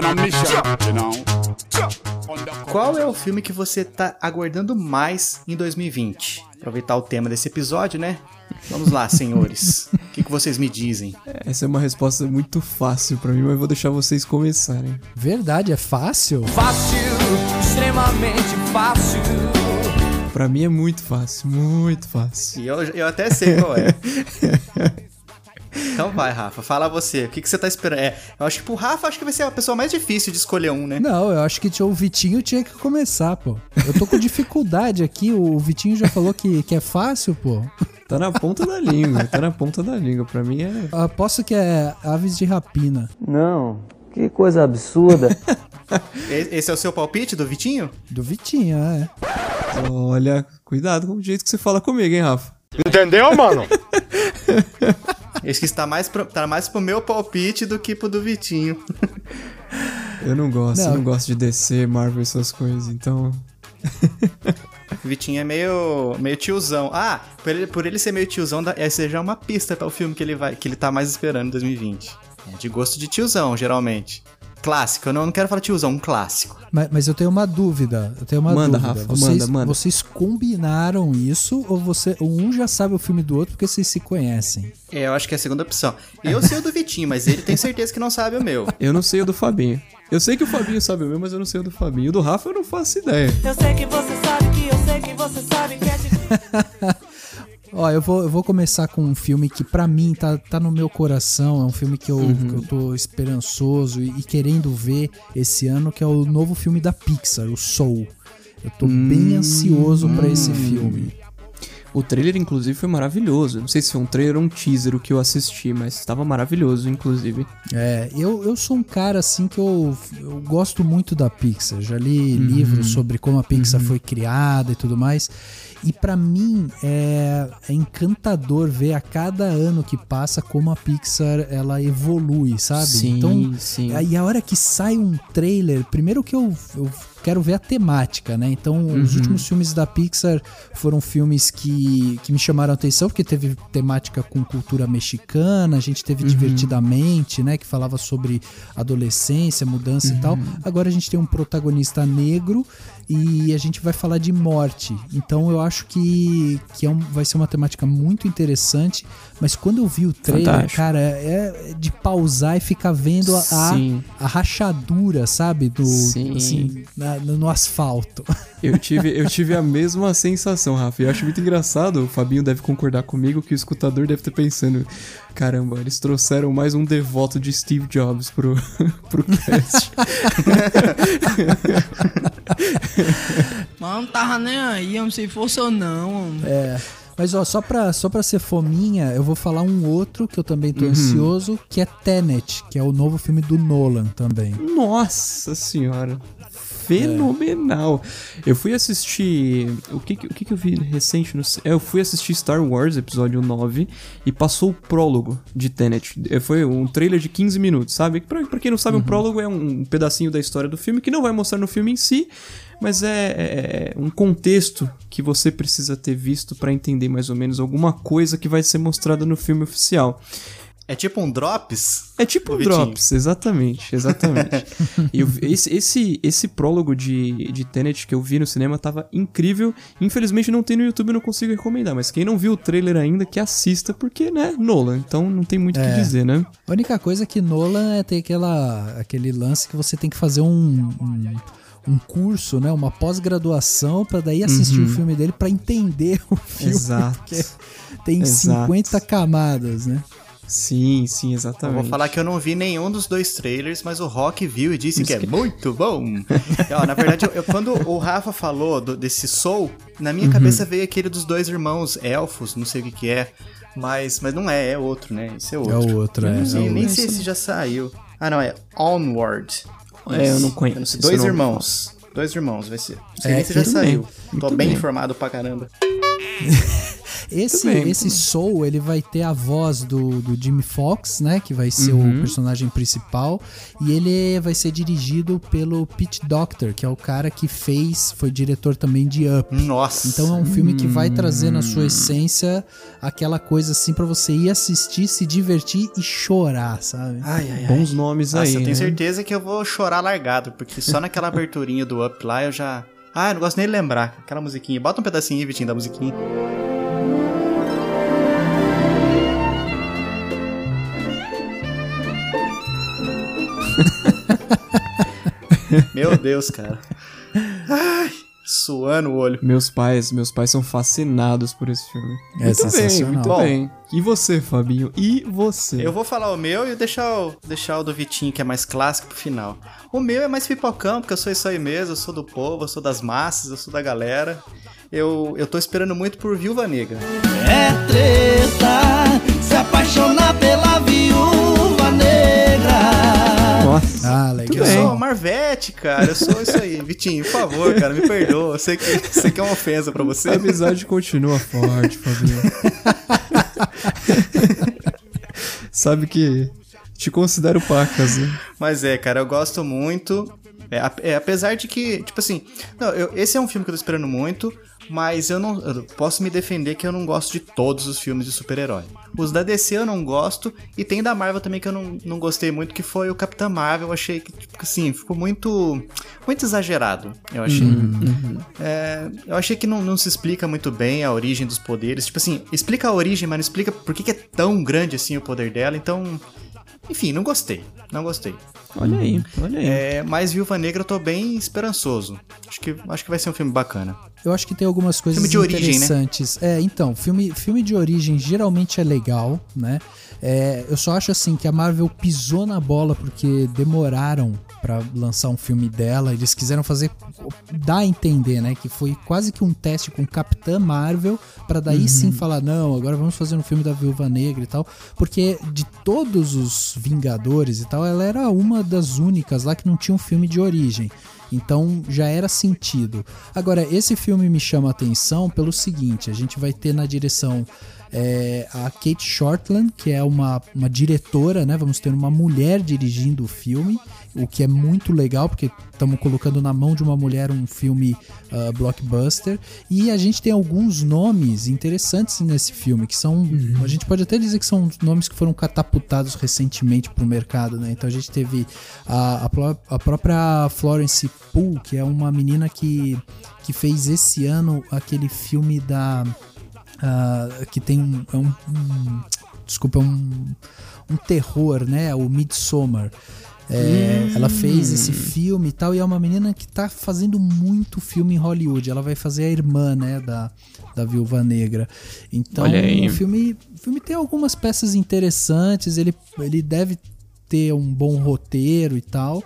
on a mission, you know. Qual é o filme que você tá aguardando mais em 2020? Aproveitar o tema desse episódio, né? Vamos lá, senhores. O que, que vocês me dizem? Essa é uma resposta muito fácil pra mim, mas eu vou deixar vocês começarem. Verdade, é fácil? Fácil, extremamente fácil. Pra mim é muito fácil, muito fácil. E eu, eu até sei qual é. Então vai, Rafa, fala você. O que, que você tá esperando? É, eu acho que pro Rafa acho que vai ser a pessoa mais difícil de escolher um, né? Não, eu acho que o Vitinho tinha que começar, pô. Eu tô com dificuldade aqui, o Vitinho já falou que, que é fácil, pô. Tá na ponta da língua, tá na ponta da língua. Pra mim é. Aposto que é Aves de Rapina. Não, que coisa absurda. Esse é o seu palpite do Vitinho? Do Vitinho, é. Olha, cuidado com o jeito que você fala comigo, hein, Rafa? Entendeu, mano? Esse que está mais pro, tá mais pro meu palpite do que pro do Vitinho. Eu não gosto, Não. eu não gosto de descer Marvel essas coisas, então. O Vitinho é meio, meio tiozão. Ah, por ele, por ele ser meio tiozão, essa já é uma pista para o filme que ele vai, que ele tá mais esperando em 2020. É de gosto de tiozão, geralmente. Clássico, eu não, não quero falar tiozão, um clássico. Mas, mas eu tenho uma dúvida. Eu tenho uma Manda, dúvida. Rafa, vocês, manda, manda. vocês combinaram isso ou você, um já sabe o filme do outro porque vocês se conhecem? É, eu acho que é a segunda opção. Eu sei o do Vitinho, mas ele tem certeza que não sabe o meu. Eu não sei o do Fabinho. Eu sei que o Fabinho sabe o meu, mas eu não sei o do Fabinho. O do Rafa eu não faço ideia. Eu sei que você sabe que eu sei que você sabe que é difícil. Ó, eu vou, eu vou começar com um filme que pra mim tá, tá no meu coração, é um filme que eu, Uhum. que eu tô esperançoso e, e querendo ver esse ano, que é o novo filme da Pixar, o Soul. Eu tô Hum. bem ansioso pra esse filme. O trailer, inclusive, foi maravilhoso. Não sei se foi um trailer ou um teaser o que eu assisti, mas estava maravilhoso, inclusive. É, eu, eu sou um cara assim que eu, eu gosto muito da Pixar. Já li Uhum. livros sobre como a Pixar foi criada e tudo mais. E pra mim é, é encantador ver a cada ano que passa como a Pixar ela evolui, sabe? Sim, então, sim. aí a hora que sai um trailer, primeiro que eu, eu quero ver a temática, né? Então, os Uhum. últimos filmes da Pixar foram filmes que, que me chamaram a atenção, porque teve temática com cultura mexicana, a gente Uhum. teve Divertidamente, né? Que falava sobre adolescência, mudança e tal. Uhum. Agora a gente tem um protagonista negro e a gente vai falar de morte. Então eu acho que, que é um- vai ser uma temática muito interessante. Mas quando eu vi o trailer, Fantástico. cara, é de pausar e ficar vendo a, a, a rachadura, sabe? Do, Sim. assim, na- no, no asfalto. Eu tive, eu tive a mesma sensação, Rafa. E eu acho muito engraçado, o Fabinho deve concordar comigo, que o escutador deve ter pensando: caramba, eles trouxeram mais um devoto de Steve Jobs pro, pro cast. Mas não tava nem aí, homem, se fosse ou não. É. Mas ó, só pra, só pra ser fominha, eu vou falar um outro que eu também Uhum. tô ansioso, que é Tenet, que é o novo filme do Nolan também. Nossa senhora. Fenomenal. Eu fui assistir. O que, que- o que, que eu vi recente? No, é, eu fui assistir Star Wars, episódio 9, e passou o prólogo de Tenet. É, Foi um trailer de 15 minutos, sabe? Pra, pra quem não sabe, um prólogo é um pedacinho da história do filme que não vai mostrar no filme em si, mas é, é- é um contexto que você precisa ter visto pra entender mais ou menos alguma coisa que vai ser mostrada no filme oficial. É tipo um Drops? É tipo um Vitinho. Drops, exatamente, exatamente. e eu esse, esse, esse prólogo de, de Tenet que eu vi no cinema tava incrível. Infelizmente não tem no YouTube, não consigo recomendar. Mas quem não viu o trailer ainda, que assista, porque, né, Nolan. Então não tem muito o que dizer, né? A única coisa que Nolan é ter aquela, aquele lance que você tem que fazer um, um, um curso, né? Uma pós-graduação pra daí assistir o filme dele pra entender o filme. Uhum. Exato. Porque tem Exato. 50 camadas, né? Sim, sim, Eu exatamente. vou falar que eu não vi nenhum dos dois trailers, mas o Rock viu e disse que é muito bom. Ó, na verdade, eu- eu- quando o Rafa falou do- desse Soul, na minha cabeça veio aquele dos dois irmãos elfos, não sei o que que é. Mas, mas não é, é outro, né? Esse é outro. É o outro, é. Eu não sei, é o nem sei se já saiu. Ah, não, é Onward. É, eu não conheço, Eu não sei, eu Dois não irmãos. Dois irmãos, vai ser. Não sei É, nem se já muito saiu. bem, Tô muito bem bem. informado pra caramba. Esse, esse Soul, ele vai ter a voz do, do Jimmy Fox, né? Que vai ser Uhum. o personagem principal. E ele vai ser dirigido pelo Pete Doctor, que é o cara que fez, foi diretor também de Up. Nossa. Então é um filme que vai trazer na Hum. sua essência aquela coisa assim pra você ir assistir, se divertir e chorar, sabe? Ai, ai, ai. Bons nomes Nossa, aí. eu tenho né? certeza que eu vou chorar largado, porque só naquela aberturinha do Up lá eu já. Ah, eu não gosto nem de lembrar. Aquela musiquinha. Bota um pedacinho aí, Vitinho, da musiquinha. Meu Deus, cara. Ai, suando o olho. Meus pais, meus pais são fascinados por esse filme. É muito bem, sensacional. muito Bom. bem. E você, Fabinho? E você? Eu vou falar o meu e deixar o, deixar o do Vitinho, que é mais clássico, pro final. O meu é mais pipocão, porque eu sou isso aí mesmo, eu sou do povo, eu sou das massas, eu sou da galera. Eu, eu tô esperando muito por Viúva Negra. É treta se apaixonar pela viúva Ah, legal. eu bem. sou Marvete, cara, eu sou isso aí. Vitinho, por favor, cara, me perdoa. Eu sei que, sei que é uma ofensa pra você. A amizade continua forte, Fabinho. Sabe que te considero pacas, né? Mas é, cara, eu gosto muito. É, é, apesar de que, tipo assim, não, eu- esse é um filme que eu tô esperando muito, mas eu não eu posso me defender que eu não gosto de todos os filmes de super-herói. Os da DC eu não gosto, e tem da Marvel também que eu não, não gostei muito, que foi o Capitão Marvel. Eu achei que, tipo assim, ficou muito, muito exagerado, eu achei. É, eu achei que não, não se explica muito bem a origem dos poderes. Tipo assim, explica a origem, mas não explica por que, que é tão grande assim o poder dela, então. Enfim, não gostei. Não gostei. Olha aí, olha aí. É, mas Viúva Negra eu tô bem esperançoso. Acho que, acho que vai ser um filme bacana. Eu acho que tem algumas coisas Filme de origem, né? interessantes. É, então, filme, filme de origem geralmente é legal, né? É, eu só acho assim que a Marvel pisou na bola porque demoraram pra lançar um filme dela. Eles quiseram fazer dá a entender, né, que foi quase que um teste com Capitã Marvel pra daí sim falar não, agora vamos fazer um filme da Viúva Negra e tal, porque de todos os Vingadores e tal, ela era uma das únicas lá que não tinha um filme de origem. Então já era sentido. Agora, esse filme me chama a atenção pelo seguinte: a gente vai ter na direção é, a Kate Shortland, que é uma, uma diretora, né? Vamos ter uma mulher dirigindo o filme, o que é muito legal, porque estamos colocando na mão de uma mulher um filme ah, blockbuster. E a gente tem alguns nomes interessantes nesse filme, que são. A gente pode até dizer que são nomes que foram catapultados recentemente para o mercado, né? Então a gente teve a, a, a própria Florence Pugh, que é uma menina que, que fez esse ano aquele filme da. ah, que tem um. é um- um- desculpa, é um, um terror, né? O Midsommar. É, Ela fez esse filme e tal, e é uma menina que tá fazendo muito filme em Hollywood. Ela vai fazer a irmã, né, da, da Viúva Negra. Então, o filme, o filme tem algumas peças interessantes, ele, ele deve ter um bom roteiro e tal.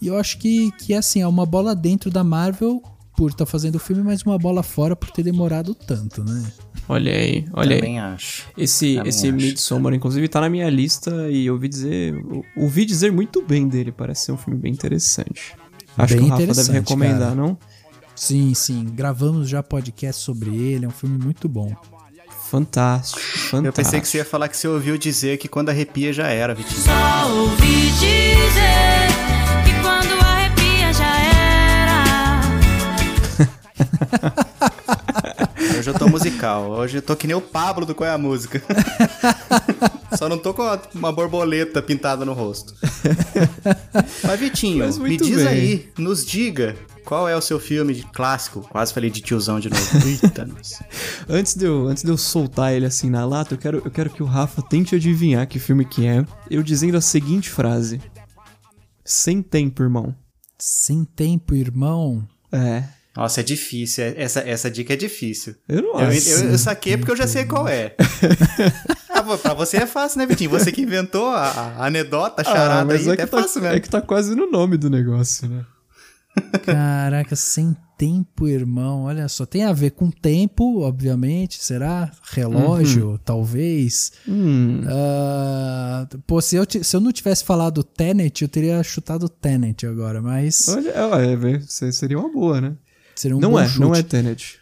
E eu acho que, que assim, é uma bola dentro da Marvel por estar fazendo o filme, mas uma bola fora por ter demorado tanto, né? Olha aí, olha aí. Também acho. Esse, Também esse acho. Midsommar, inclusive, tá na minha lista e eu ouvi dizer. Ouvi dizer muito bem dele, parece ser um filme bem interessante. Acho Bem que o Rafa deve recomendar, cara. não? Sim, sim. Gravamos já podcast sobre ele, é um filme muito bom. Fantástico, fantástico. Eu pensei que você ia falar que você ouviu dizer que quando arrepia já era, Vitinho. Só ouvi dizer que quando arrepia já era. Hoje eu tô musical. Hoje eu tô que nem o Pablo do Qual é a Música. Só não tô com uma- borboleta pintada no rosto. Mas, Vitinho, Mas me diz bem. aí, nos diga, qual é o seu filme de clássico? Quase falei de tiozão de novo. Eita, nossa. Antes de, eu, antes de eu soltar ele assim na lata, eu quero, eu quero que o Rafa tente adivinhar que filme que é. Eu dizendo a seguinte frase: Sem tempo, irmão. Sem tempo, irmão. É. Nossa, é difícil. Essa, essa dica é difícil. Eu não Eu, acho. eu, eu saquei porque eu já sei qual é. ah, pra você é fácil, né, Vitinho? Você que inventou a, a anedota, a charada aí, é é, que, é tá, fácil mesmo. é que tá quase no nome do negócio, né? Caraca, sem tempo, irmão. Olha só, tem a ver com tempo, obviamente. Será? Relógio, talvez. Hum. Ah, pô, se eu, se eu não tivesse falado Tenet, eu teria chutado Tenet agora, mas Olha, é, é, seria uma boa, né? Seria um não bom é, chute. não é Tenet.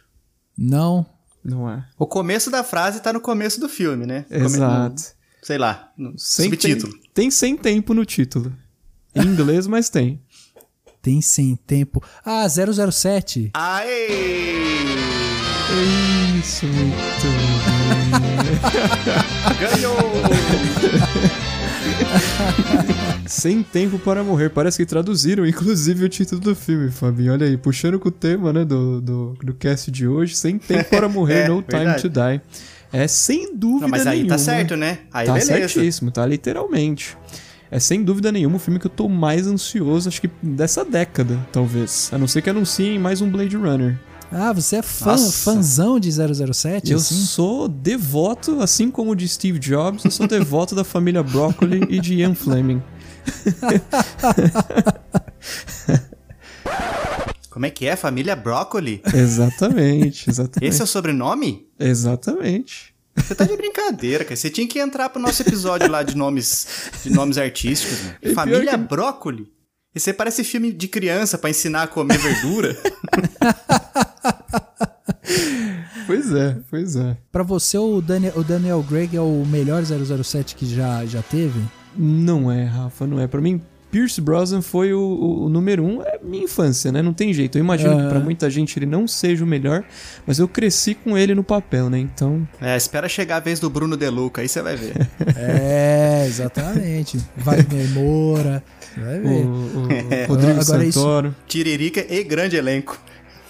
Não. Não é. O começo da frase tá no começo do filme, né? Come- Exato. no- sei lá, no Sem subtítulo. Tem, tem sem tempo no título. Em inglês, mas tem. Tem sem tempo. Ah, 007. Aê! Isso, muito bem. Ganhou! Sem tempo para morrer. Parece que traduziram, inclusive, o título do filme, Fabinho. Olha aí, puxando com o tema, né, do, do, do cast de hoje. Sem tempo para morrer, É, no time verdade. to die. É sem dúvida Não, mas aí nenhuma. tá certo, né? Aí tá beleza. certíssimo, tá literalmente. É sem dúvida nenhuma o filme que eu tô mais ansioso, acho que dessa década, talvez. A não ser que anunciem mais um Blade Runner. Ah, você é fã, Nossa. fãzão de 007, Eu assim? sou devoto, assim como o de Steve Jobs, eu sou devoto da família Broccoli e de Ian Fleming. Como é que é? Família Broccoli? Exatamente, exatamente. Esse é o sobrenome? Exatamente. Você tá de brincadeira, cara. Você tinha que entrar pro nosso episódio lá de nomes, de nomes artísticos. Né? pior Família que- Brócoli? Esse aí parece filme de criança pra ensinar a comer verdura. Pois é, pois é. Pra você, o Daniel, o Daniel Craig é o melhor 007 que já, já teve? Não é, Rafa, não é. Pra mim, Pierce Brosnan foi o, o- o número um. É minha infância, né? Não tem jeito. Eu imagino que Ah. pra muita gente ele não seja o melhor, mas eu cresci com ele no papel, né? Então, é, espera chegar a vez do Bruno De Luca, aí você vai ver. É, exatamente. Wagner Moura. Vai o, ver. o Rodrigo Agora isso- Santoro. Tiririca e grande elenco.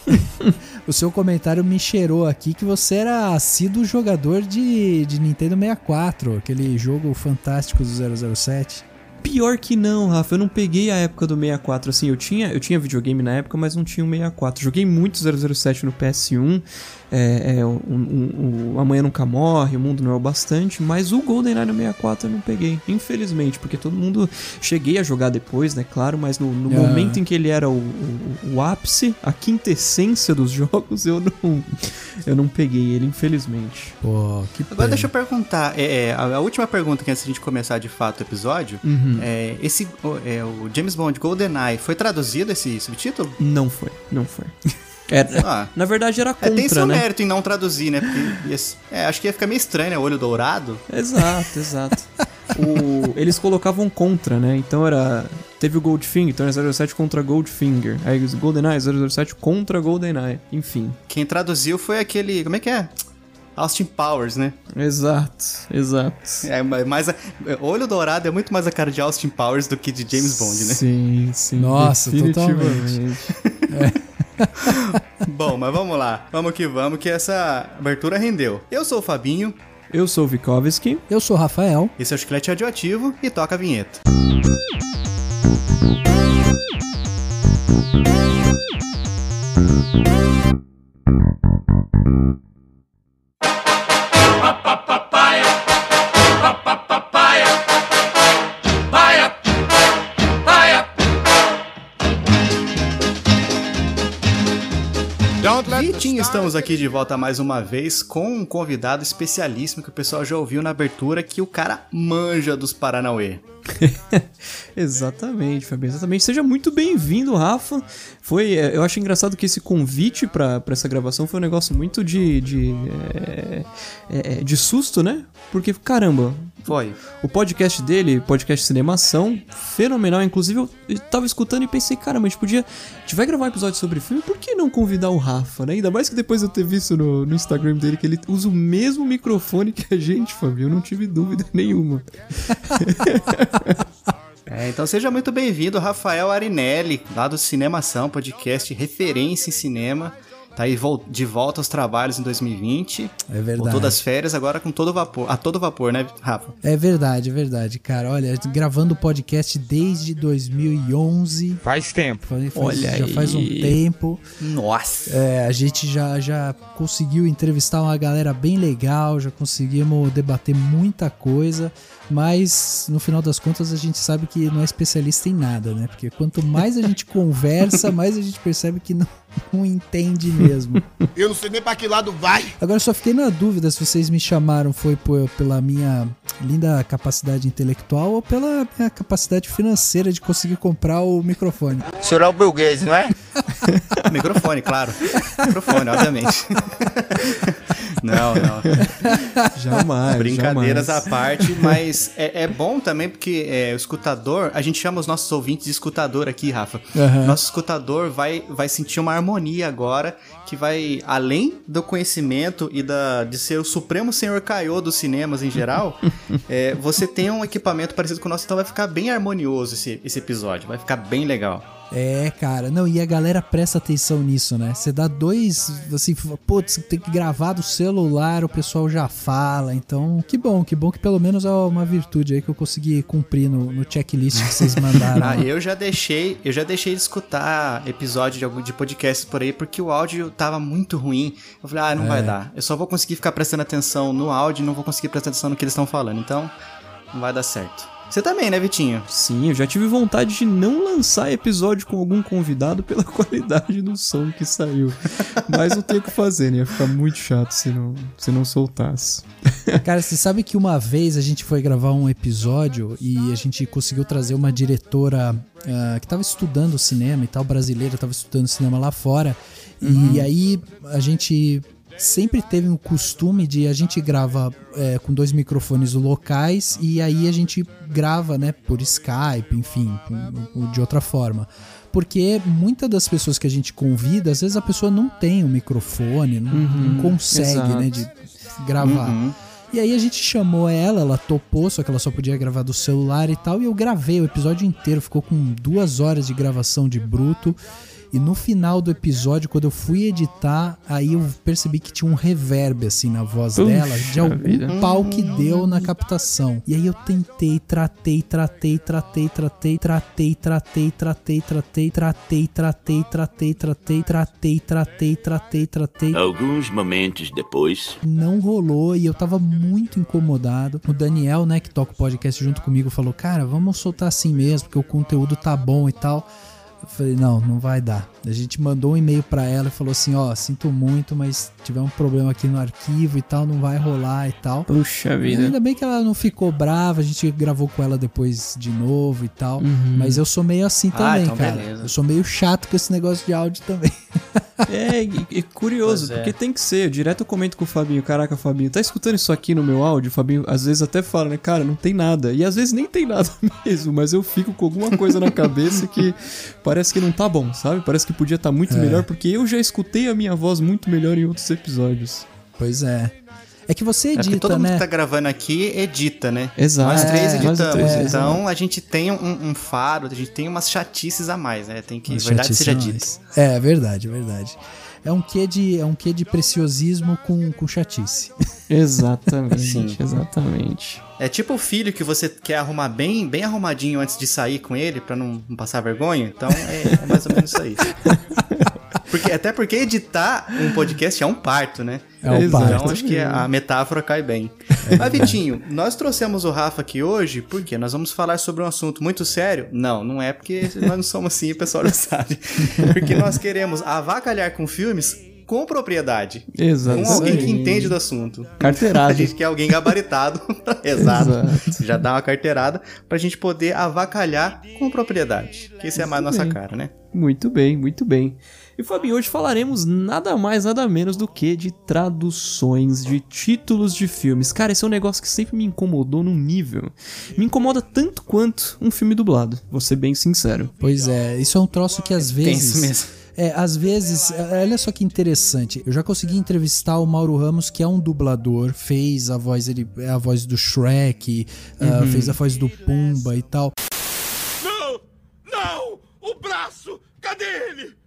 O seu comentário me cheirou aqui que você era assíduo jogador de, de Nintendo 64, aquele jogo fantástico do 007. Pior que não, Rafa, eu não peguei a época do 64, assim, eu tinha, eu tinha videogame na época, mas não tinha o 64. Joguei muito 007 no PS1, é, é, o, o- o Amanhã Nunca Morre, O Mundo Não é o Bastante, mas o GoldenEye no 64 eu não peguei, infelizmente, porque todo mundo... Cheguei a jogar depois, né, claro, mas no, no Ah. momento em que ele era o, o, o ápice, a quintessência dos jogos, eu não, eu não peguei ele, infelizmente. Pô, que Agora pena. deixa eu perguntar. É, é, a, a última pergunta que antes de a gente começar de fato o episódio. É, esse, o, é, o James Bond GoldenEye, foi traduzido esse subtítulo? Não foi, não foi. Era, Ah. na verdade era É, contra, tem seu né? mérito em não traduzir, né? Porque ia, é, acho que ia ficar meio estranho, né? Olho dourado. Exato, exato. O- eles colocavam contra, né? Então era. Teve o Goldfinger, então era 07 contra Goldfinger. Aí os GoldenEye 007 contra GoldenEye. Enfim. Quem traduziu foi aquele. Como é que é? Austin Powers, né? Exato, exato. É ma- mais a- Olho Dourado é muito mais a cara de Austin Powers do que de James Bond, né? Sim, sim. Nossa, definitivamente. Bom, mas vamos lá. Vamos que vamos, que essa abertura rendeu. Eu sou o Fabinho, Eu sou o Vikovski. Eu sou o Rafael. esse é o Chiclete Radioativo e toca a vinheta. Don't stars estamos aqui de volta mais uma vez com um convidado especialíssimo que o pessoal já ouviu na abertura, que o cara manja dos Paranauê. Exatamente, Fabinho, exatamente. Seja muito bem-vindo, Rafa. Foi, é, eu acho engraçado que esse convite pra, pra essa gravação foi um negócio muito de de, é, é, de susto, né? Porque caramba, Foi. o podcast dele, podcast Cinemação, fenomenal. Inclusive, eu tava escutando e pensei, caramba, a gente podia. A gente vai gravar um episódio sobre filme, por que não convidar o Rafa, né? Ainda mais que depois eu ter visto no, no Instagram dele que ele usa o mesmo microfone que a gente, Fabio. Eu não tive dúvida nenhuma. É, então seja muito bem-vindo, Rafael Arinelli, lá do Cinemação, podcast referência em cinema. Tá aí de volta aos trabalhos em 2020. É verdade. Voltou das férias agora com todo vapor. A todo vapor, né, Rafa? É verdade, é verdade, cara. Olha, gravando podcast desde 2011. Faz tempo. Faz- faz- Olha já faz um aí. tempo. Nossa! É, a gente já, já conseguiu entrevistar uma galera bem legal, já conseguimos debater muita coisa, mas no final das contas a gente sabe que não é especialista em nada, né? Porque quanto mais a gente conversa, mais a gente percebe que não, não entende mesmo. Eu não sei nem pra que lado vai. Agora eu só fiquei na dúvida se vocês me chamaram foi por- pela minha linda capacidade intelectual ou pela minha capacidade financeira de conseguir comprar o microfone. O senhor é o Bill Gates, não é? Microfone, claro. Microfone, obviamente. Não, não. Jamais. Brincadeiras jamais. à parte, mas é, é bom também porque é, o escutador, a gente chama os nossos ouvintes de escutador aqui, Rafa. Aham. Nosso escutador vai, vai sentir uma harmonia agora que vai, além do conhecimento e da, de ser o supremo senhor Kaiô dos cinemas em geral, é, você tem um equipamento parecido com o nosso, então vai ficar bem harmonioso esse, esse episódio, vai ficar bem legal. É, cara. Não, e a galera presta atenção nisso, né? Você dá dois, assim, putz, tem que gravar do celular, o pessoal já fala. Então, que bom, que bom que pelo menos é uma virtude aí que eu consegui cumprir no, no checklist que vocês mandaram. Ah, eu já deixei, eu já deixei de escutar episódio de, algum- de podcast por aí porque o áudio tava muito ruim. Eu falei, ah, não vai dar. Eu só vou conseguir ficar prestando atenção no áudio e não vou conseguir prestar atenção no que eles estão falando. Então, não vai dar certo. Você também, né, Vitinho? Sim, eu já tive vontade de não lançar episódio com algum convidado pela qualidade do som que saiu. Mas não tenho o que fazer, né? Ia ficar muito chato se não, se não soltasse. Cara, você sabe que uma vez a gente foi gravar um episódio e a gente conseguiu trazer uma diretora ah, que tava estudando cinema e tal, brasileira, tava estudando cinema lá fora. E aí a gente sempre teve o costume de a gente grava é, com dois microfones locais e aí a gente grava, né, por Skype, enfim, de outra forma. Porque muitas das pessoas que a gente convida, às vezes a pessoa não tem um microfone, não, não consegue, exato. né, de gravar. E aí a gente chamou ela, ela topou, só que ela só podia gravar do celular e tal. E eu gravei o episódio inteiro, ficou com duas horas de gravação de bruto. E no final do episódio, quando eu fui editar, aí eu percebi que tinha um reverb assim na voz Puxa dela, de algum vida. pau que deu na captação. E aí eu tentei, tratei, tratei, tratei, tratei, tratei, tratei, tratei, tratei, tratei, tratei, tratei, tratei, tratei, tratei, tratei, tratei, Alguns momentos depois. não rolou e eu tava muito incomodado. O Daniel, né, que toca o podcast junto comigo, falou: Cara, vamos soltar assim mesmo, porque o conteúdo tá bom e tal. Eu falei: Não, não vai dar. A gente mandou um e-mail pra ela e falou assim: Ó, sinto muito, mas tiver um problema aqui no arquivo e tal, não vai rolar e tal. Puxa E vida. ainda bem que ela não ficou brava, a gente gravou com ela depois de novo e tal. Mas eu sou meio assim Ah, também, então cara. beleza. Eu sou meio chato com esse negócio de áudio também. É, e, e curioso, é. porque tem que ser. Direto eu comento com o Fabinho, caraca, Fabinho, tá escutando isso aqui no meu áudio? O Fabinho às vezes até fala, né, cara, não tem nada. E às vezes nem tem nada mesmo, mas eu fico com alguma coisa na cabeça que parece que não tá bom, sabe? Parece que podia estar muito melhor, porque eu já escutei a minha voz muito melhor em outros episódios. Pois é. É que você É edita, todo mundo né? que tá gravando aqui edita, né? Exato. Nós três É, editamos. três, então a gente tem um, um faro, a gente tem umas chatices a mais, né? Tem que, Mas verdade seja é dita. É, verdade, verdade. É um quê de, é um quê de preciosismo com, com chatice. Exatamente, exatamente. É tipo o filho que você quer arrumar bem, bem arrumadinho antes de sair com ele pra não, não passar vergonha. Então é, é mais ou menos isso aí. Porque, até porque editar um podcast é um parto, né? É um Exato. parto. Então acho que a metáfora cai bem. É Mas, Vitinho, nós trouxemos o Rafa aqui hoje porque nós vamos falar sobre um assunto muito sério. Não, não é porque nós não somos assim, o pessoal não sabe. Porque nós queremos avacalhar com filmes com propriedade. Exato. Com alguém que entende do assunto. A Carteirada. gente quer alguém gabaritado. Exato. Exato. Já dá uma carteirada pra gente poder avacalhar com propriedade. Que isso é mais nossa cara, né? Muito bem, muito bem. E Fabinho, hoje falaremos nada mais, nada menos do que de traduções de títulos de filmes. Cara, esse é um negócio que sempre me incomodou num nível. Me incomoda tanto quanto um filme dublado, vou ser bem sincero. Pois é, isso é um troço que às vezes. Tenso mesmo. É, às vezes, é, olha só que interessante. Eu já consegui entrevistar o Mauro Ramos, que é um dublador, fez a voz, ele é a voz do Shrek, ah, fez a voz do Pumba e tal. Não! Não! O braço! Cadê ele?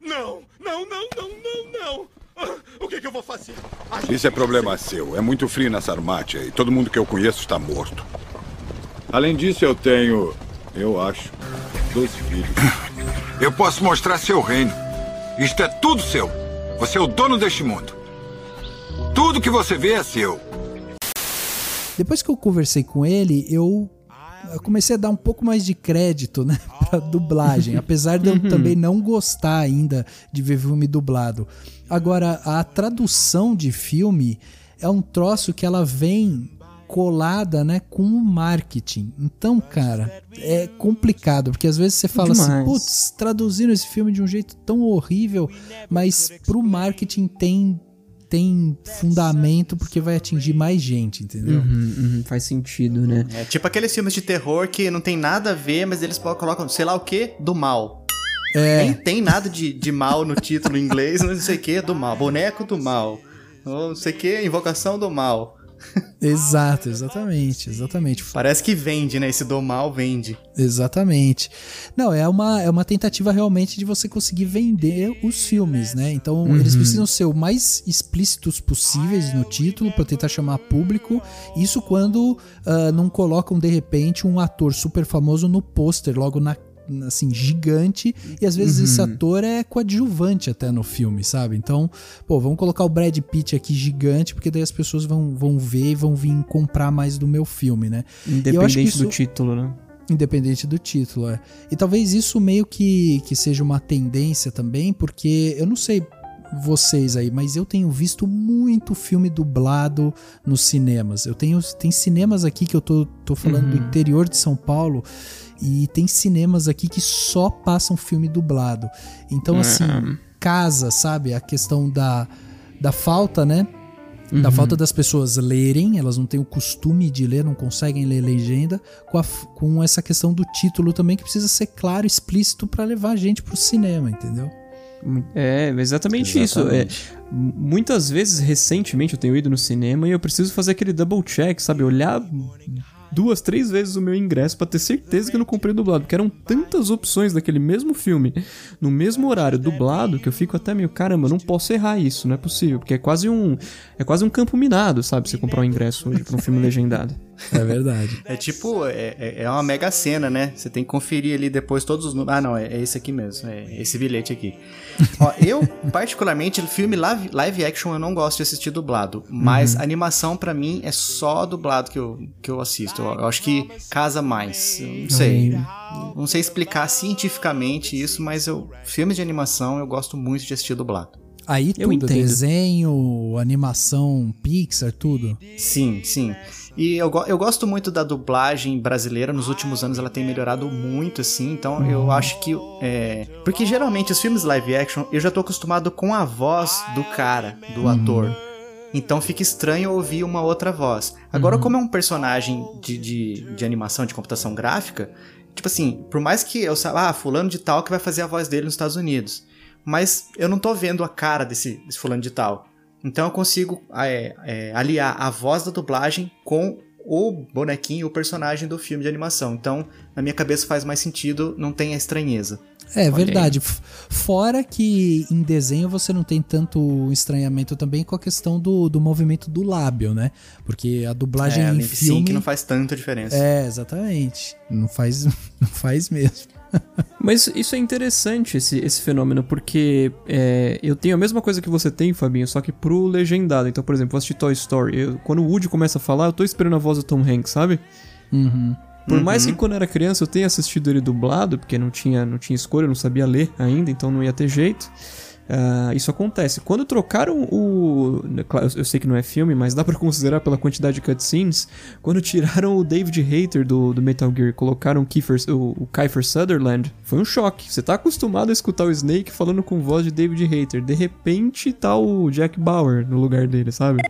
Não! Não, não, não, não, não! Ah, o que, que eu vou fazer? Acho Isso é problema seu. É muito frio nessa Sarmátia e todo mundo que eu conheço está morto. Além disso, eu tenho, eu acho, dois filhos. Eu posso mostrar seu reino. Isto é tudo seu. Você é o dono deste mundo. Tudo que você vê é seu. Depois que eu conversei com ele, eu eu comecei a dar um pouco mais de crédito, né, pra dublagem, apesar de eu também não gostar ainda de ver filme dublado. Agora, a tradução de filme é um troço que ela vem colada, né, com o marketing. Então, cara, é complicado, porque às vezes você fala assim, Demais. putz, traduziram esse filme de um jeito tão horrível, mas pro marketing tem tem fundamento porque vai atingir mais gente, entendeu? Uhum, uhum, faz sentido, né? É tipo aqueles filmes de terror que não tem nada a ver, mas eles colocam, sei lá o que, do mal. É. Nem tem nada de, de mal no título em inglês, não sei o que, do mal. Boneco do mal. Ou não sei o que, invocação do mal. Exato, exatamente, exatamente. Parece que vende, né? Esse do mal vende. Exatamente. Não, é uma, é uma tentativa realmente de você conseguir vender os filmes, né? Então Uhum. eles precisam ser o mais explícitos possíveis no título para tentar chamar público. Isso quando ah, não colocam de repente um ator super famoso no pôster, logo na assim, gigante, e às vezes esse ator é coadjuvante até no filme, sabe? Então, pô, vamos colocar o Brad Pitt aqui gigante, porque daí as pessoas vão, vão ver e vão vir comprar mais do meu filme, né? Independente do isso- título, né? Independente do título, é. E talvez isso meio que, que seja uma tendência também, porque eu não sei vocês aí, mas eu tenho visto muito filme dublado nos cinemas. Eu tenho tem cinemas aqui que eu tô, tô falando do interior de São Paulo e tem cinemas aqui que só passam filme dublado. Então assim, casa, sabe, a questão da da falta, né? Da falta das pessoas lerem, elas não têm o costume de ler, não conseguem ler legenda, com, a com essa questão do título também, que precisa ser claro, explícito pra levar a gente pro cinema, entendeu? É, exatamente, isso. É, muitas vezes, recentemente, eu tenho ido no cinema e eu preciso fazer aquele double check, sabe? Olhar duas, três vezes o meu ingresso pra ter certeza que eu não comprei dublado. Porque eram tantas opções daquele mesmo filme, no mesmo horário, dublado, que eu fico até meio, caramba, não posso errar isso, não é possível. Porque é quase um. É quase um campo minado, sabe? Você comprar um ingresso hoje pra um filme legendado. É verdade. É tipo, é, é- é uma mega cena, né? Você tem que conferir ali depois todos os números. Ah, não, é, é esse aqui mesmo. É esse bilhete aqui. Ó, eu, particularmente, filme live, live action eu não gosto de assistir dublado. Mas animação, pra mim, é só dublado que eu, que eu assisto. Eu, eu acho que casa mais. Eu não sei. Não sei explicar cientificamente isso, mas eu, filmes de animação eu gosto muito de assistir dublado. Aí tudo, desenho, animação, Pixar, tudo. Sim, sim. E eu, eu gosto muito da dublagem brasileira. Nos últimos anos ela tem melhorado muito, assim. Então eu acho que. É... Porque geralmente os filmes live action eu já tô acostumado com a voz do cara, do ator. Então fica estranho ouvir uma outra voz. Agora, como é um personagem de, de, de animação, de computação gráfica, tipo assim, por mais que eu saiba, ah, fulano de tal que vai fazer a voz dele nos Estados Unidos. Mas eu não tô vendo a cara desse, desse fulano de tal. Então eu consigo é, é, aliar a voz da dublagem com o bonequinho, o personagem do filme de animação. Então, na minha cabeça faz mais sentido, não tem a estranheza. É verdade. F- Fora que em desenho você não tem tanto estranhamento também com a questão do, do movimento do lábio, né? Porque a dublagem é, em filme. sync não faz tanta diferença. É, exatamente. Não faz, não faz mesmo. Mas isso é interessante, esse, esse fenômeno, porque é, eu tenho a mesma coisa que você tem, Fabinho, só que pro legendado. Então, por exemplo, vou assistir Toy Story. eu- quando o Woody começa a falar, eu tô esperando a voz do Tom Hanks, sabe? Uhum. Por mais que quando eu era criança eu tenha assistido ele dublado, porque não tinha, não tinha escolha, eu não sabia ler ainda, então não ia ter jeito. Ah, isso acontece. Quando trocaram o. Claro, eu- sei que não é filme, mas dá pra considerar pela quantidade de cutscenes. Quando tiraram o David Hayter do, do Metal Gear e colocaram o Kiefer, o, o Kiefer Sutherland, foi um choque. Você tá acostumado a escutar o Snake falando com voz de David Hayter. De repente tá o Jack Bauer no lugar dele, sabe?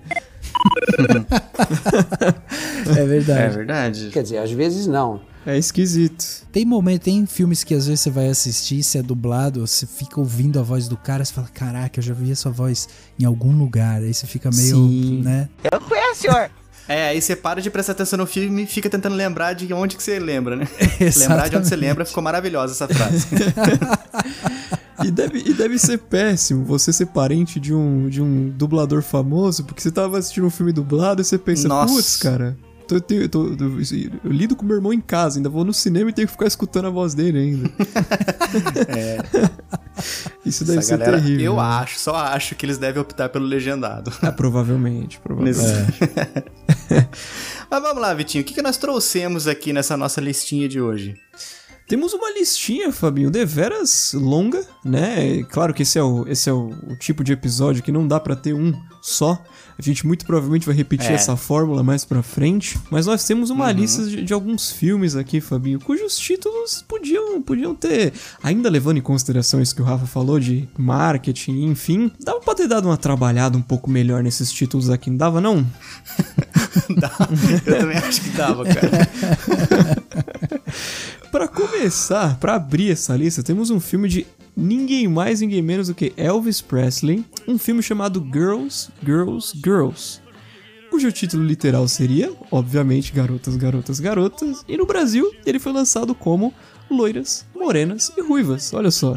É É verdade. verdade. Quer dizer, às vezes não. É esquisito. Tem momento, tem filmes que às vezes você vai assistir, se é dublado, você fica ouvindo a voz do cara, você fala, caraca, eu já vi essa voz em algum lugar. Aí você fica meio, Sim. né? É, aí você para de prestar atenção no filme e fica tentando lembrar de onde que você lembra, né? lembrar de onde você lembra, ficou maravilhosa essa frase. E deve, e deve ser péssimo você ser parente de um, de um dublador famoso, porque você tava assistindo um filme dublado e você pensa, Nossa. putz, cara, tô- eu, tenho- eu tô- eu- lido com meu irmão em casa, ainda vou no cinema e tenho que ficar escutando a voz dele ainda. Isso deve Essa ser galera, terrível. eu né? acho, só acho que eles devem optar pelo legendado. Ah, provavelmente, provavelmente. Mas vamos lá, Vitinho, o que, que nós trouxemos aqui nessa nossa listinha de hoje? Temos uma listinha, Fabinho, deveras longa, né? Claro que esse é o, esse é o, o tipo de episódio que não dá pra ter um só. A gente muito provavelmente vai repetir É. essa fórmula mais pra frente. Mas nós temos uma Uhum. lista de, de alguns filmes aqui, Fabinho, cujos títulos podiam, podiam ter, ainda levando em consideração isso que o Rafa falou de marketing, enfim, dava pra ter dado uma trabalhada um pouco melhor nesses títulos aqui, não dava não? Dá. Eu também acho que dava, cara. Pra começar, pra abrir essa lista, temos um filme de ninguém mais, ninguém menos do que Elvis Presley, um filme chamado Girls, Girls, Girls, cujo título literal seria, obviamente, Garotas, Garotas, Garotas, e no Brasil ele foi lançado como Loiras, Morenas e Ruivas, olha só.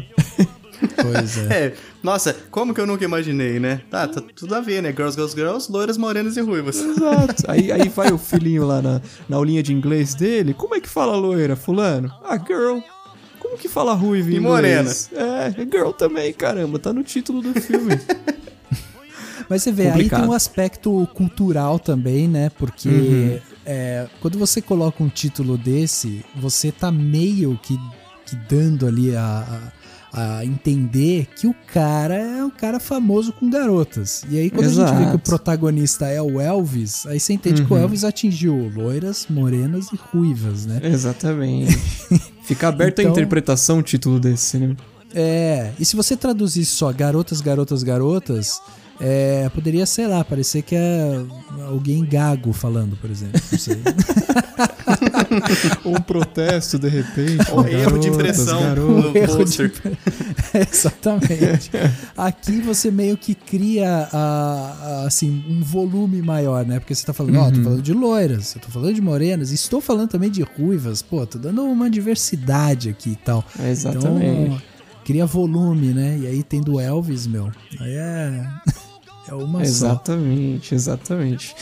Pois é. É, nossa, como que eu nunca imaginei, né? Tá, tá tudo a ver, né? Girls, girls, girls, loiras, morenas e ruivas. Exato. Aí, aí vai o filhinho lá na, na aulinha de inglês dele, como é que fala loira, fulano? Ah, girl. Como que fala ruiva em E morena. inglês? É, girl também, caramba, tá no título do filme. Mas você vê, aí Complicado. tem um aspecto cultural também, né? Porque Uhum. é, quando você coloca um título desse, você tá meio que, que dando ali a, a- a entender que o cara é um cara famoso com garotas. E aí, quando a gente vê que o Exato. protagonista é o Elvis, aí você entende que o Uhum. Elvis atingiu loiras, morenas e ruivas, né? Exatamente. Fica aberto a Então- interpretação o título desse, né? É, e se você traduzisse só garotas, garotas, garotas, é, poderia, sei lá, parecer que é alguém gago falando, por exemplo. Não sei. Ou um protesto, de repente. Um erro de impressão garotas. no erro pôster. Exatamente. Aqui você meio que cria a- a, assim, um volume maior, né? Porque você tá falando, ó, tô falando de loiras, eu tô falando de morenas, e estou falando também de ruivas. Pô, tô dando uma diversidade aqui e tal. Exatamente. Então, cria volume, né? E aí tem do Elvis, meu. Aí é. É uma só. Exatamente, exatamente.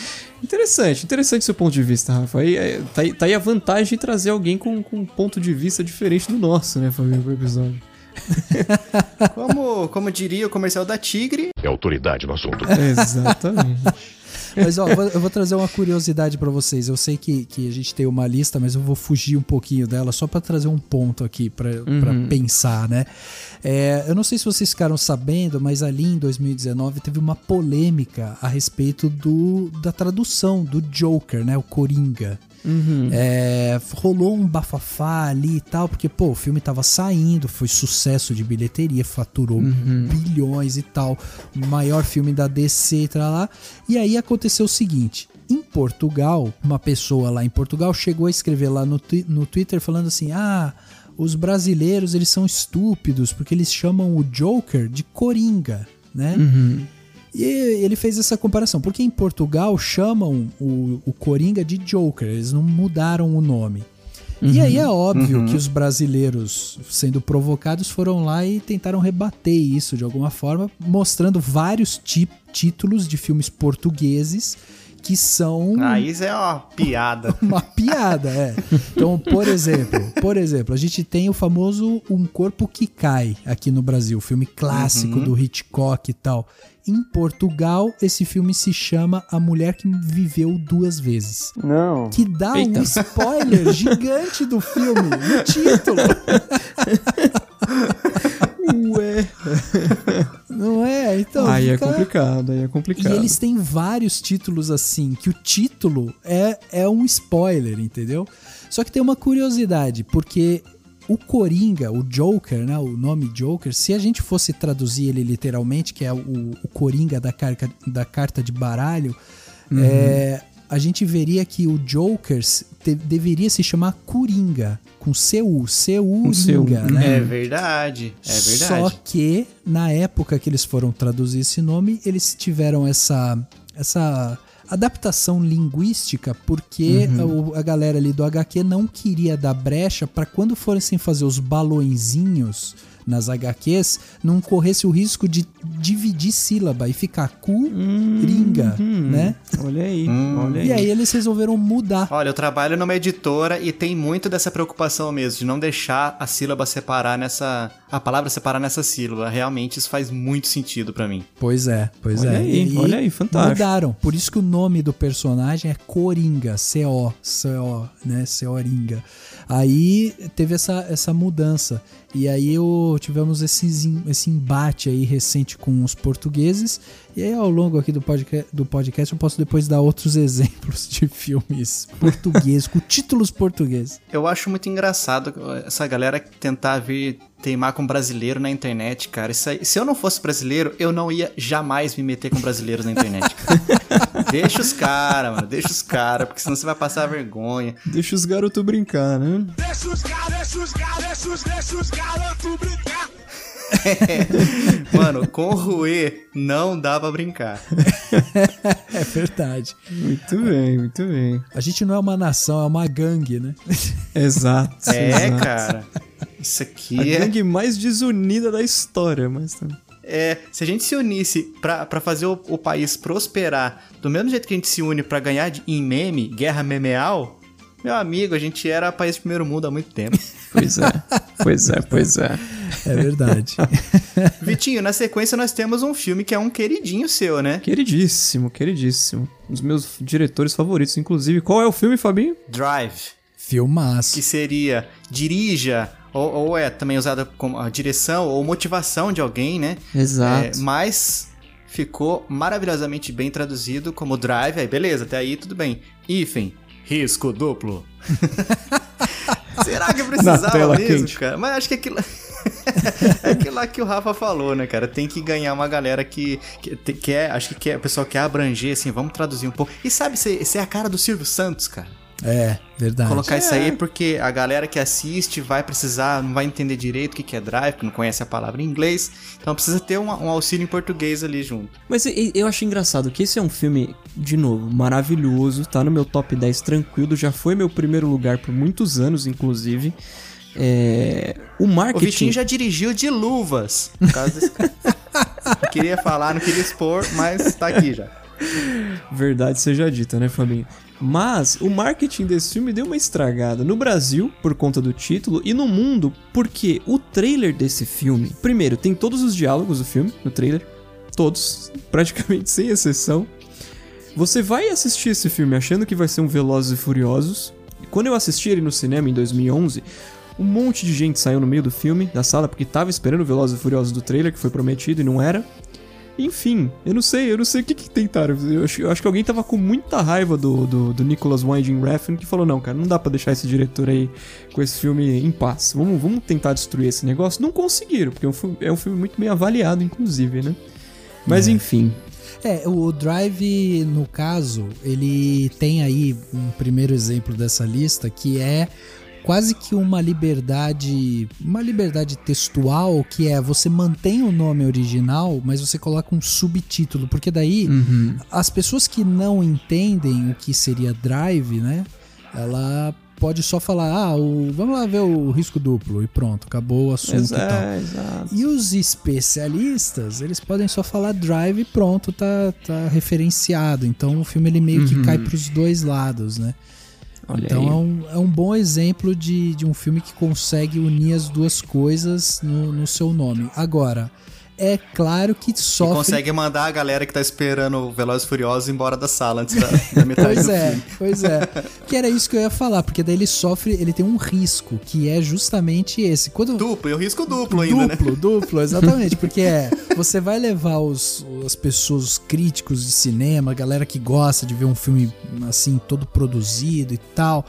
Interessante, interessante seu ponto de vista, Rafa. Aí, é, tá, aí, tá aí a vantagem de trazer alguém com, com um ponto de vista diferente do nosso, né, Fabinho, pro episódio. Como, como diria o comercial da Tigre, É autoridade no assunto. Exatamente. Mas ó, eu vou, trazer uma curiosidade pra vocês. Eu sei que, que a gente tem uma lista, mas eu vou fugir um pouquinho dela só pra trazer um ponto aqui pra pra Uhum. pensar, né? É, eu não sei se vocês ficaram sabendo, mas ali em 2019 teve uma polêmica a respeito do, da tradução do Joker, né? O Coringa. Uhum. É, rolou um bafafá ali e tal, porque, pô, o filme tava saindo, foi sucesso de bilheteria, faturou bilhões e tal, maior filme da DC e tal lá. E aí aconteceu o seguinte. Em Portugal, uma pessoa lá em Portugal chegou a escrever lá no, no Twitter falando assim: Ah, os brasileiros eles são estúpidos porque eles chamam o Joker de Coringa, né? Uhum. E ele fez essa comparação, porque em Portugal chamam o, o Coringa de Joker, eles não mudaram o nome. E aí é óbvio que os brasileiros, sendo provocados, foram lá e tentaram rebater isso de alguma forma, mostrando vários títulos de filmes portugueses que são ah, isso é uma piada. uma piada, é. Então, por exemplo, por exemplo, a gente tem o famoso Um Corpo que Cai aqui no Brasil, filme clássico do Hitchcock e tal. Em Portugal, esse filme se chama A Mulher que Viveu Duas Vezes. Não. Que dá Eita. um spoiler gigante do filme no título. Ué. Não é? Então, aí é fica- complicado, aí é E complicado. eles têm vários títulos assim, que o título é, é um spoiler, entendeu? Só que tem uma curiosidade, porque o Coringa, o Joker, né? O nome Joker, se a gente fosse traduzir ele literalmente, que é o, o Coringa da, carca, da carta de baralho, é, a gente veria que o Joker te- deveria se chamar Coringa, com C-U, Com C-U-Ringa, CU, né? É verdade. É Só verdade. que, na época que eles foram traduzir esse nome, eles tiveram essa, essa adaptação linguística, porque o- a galera ali do HQ não queria dar brecha para quando fossem fazer os balõezinhos nas HQs não corresse o risco de dividir sílaba e ficar Coringa, né? Olha aí, olha aí. E aí eles resolveram mudar. Olha, eu trabalho numa editora e tem muito dessa preocupação mesmo, de não deixar a sílaba separar nessa. a palavra separar nessa sílaba. Realmente isso faz muito sentido pra mim. Pois é, pois Olha é. aí, E olha aí, fantástico. Mudaram. Por isso que o nome do personagem é Coringa, C-O, C-O, né? C-O-Ringa. Aí teve essa, essa mudança. E aí eu, tivemos esses, esse embate aí recente com os portugueses. E aí ao longo aqui do podcast, do podcast eu posso depois dar outros exemplos de filmes portugueses, com títulos portugueses. Eu acho muito engraçado essa galera tentar vir teimar com brasileiro na internet, cara. Isso aí- se eu não fosse brasileiro, eu não ia jamais me meter com brasileiros na internet. deixa os caras, mano. Deixa os caras, porque senão você vai passar vergonha. Deixa os garotos brincar, né? Deixa os caras, deixa os caras, deixa os, deixa os garotos brincar. Mano, com o Rui não dá pra brincar. É verdade. Muito bem, muito bem. A gente não é uma nação, é uma gangue, né? Exato. É, exato. cara. Isso A aqui é. gangue mais desunida da história, mas tá. É, se a gente se unisse pra, pra fazer o, o país prosperar do mesmo jeito que a gente se une pra ganhar de- em meme, guerra memeal, meu amigo, a gente era país de primeiro mundo há muito tempo. Pois é, pois é, pois é. É verdade. Vitinho, na sequência nós temos um filme que é um queridinho seu, né? Queridíssimo, queridíssimo. Um dos meus diretores favoritos, inclusive. Qual é o filme, Fabinho? Drive, Filmaço. que seria dirija, ou, ou é também usada como a direção ou motivação de alguém, né? Exato. É, mas ficou maravilhosamente bem traduzido como drive, aí beleza, até aí tudo bem. Hífen, risco duplo. Será que precisava mesmo, quente. cara? Mas acho que aquilo... é aquilo lá que o Rafa falou, né, cara? Tem que ganhar uma galera que, que, te- quer, acho que quer, o pessoal quer abranger, assim, vamos traduzir um pouco. E sabe, isso é a cara do Silvio Santos, cara. É, verdade. Colocar isso aí porque a galera que assiste vai precisar, não vai entender direito o que que é drive, porque não conhece a palavra em inglês. Então precisa ter um, um auxílio em português ali junto. Mas eu acho engraçado que esse é um filme, de novo, maravilhoso, tá no meu top 10 tranquilo, já foi meu primeiro lugar por muitos anos, inclusive. É... O O marketing. Vitinho já dirigiu de luvas. Por causa desse queria falar, não queria expor, mas tá aqui já. Verdade seja dita, né, Fabinho? Mas o marketing desse filme deu uma estragada no Brasil, por conta do título, e no mundo, porque o trailer desse filme. Primeiro, tem todos os diálogos do filme no trailer. Todos, praticamente sem exceção. Você vai assistir esse filme achando que vai ser um Velozes e Furiosos. Quando eu assisti ele no cinema em 2011, um monte de gente saiu no meio do filme, da sala, porque tava esperando o Velozes e Furiosos do trailer, que foi prometido e não era. Enfim, eu não sei, eu não sei o que, que tentaram. Eu acho, eu acho que alguém tava com muita raiva do, do, do Nicholas Winding Refn que falou: não, cara, não dá pra deixar esse diretor aí com esse filme em paz. Vamos, vamos tentar destruir esse negócio. Não conseguiram, porque é um filme, é um filme muito bem avaliado, inclusive, né? Mas enfim. É, o Drive, no caso, ele tem aí um primeiro exemplo dessa lista que é quase que uma liberdade, uma liberdade textual, que é você mantém o nome original, mas você coloca um subtítulo, porque daí as pessoas que não entendem o que seria Drive, né? Ela pode só falar, ah, o, vamos lá ver o risco duplo e pronto, acabou o assunto e tal. Exato. E os especialistas, eles podem só falar drive e pronto, tá, tá referenciado. Então o filme ele meio que cai pros dois lados, né? Olha então aí. é um, é um bom exemplo de, de um filme que consegue unir as duas coisas no, no seu nome. Agora, é claro que E sofre. consegue mandar a galera que tá esperando o Velozes e Furiosos embora da sala antes da, da metade Pois do é, filme. pois é. Que era isso que eu ia falar, porque daí ele sofre, ele tem um risco, que é justamente esse. Quando, Duplo, e o risco duplo ainda, né? duplo, duplo, exatamente. Porque é, você vai levar os, as pessoas, os críticos de cinema, a galera que gosta de ver um filme assim, todo produzido e tal,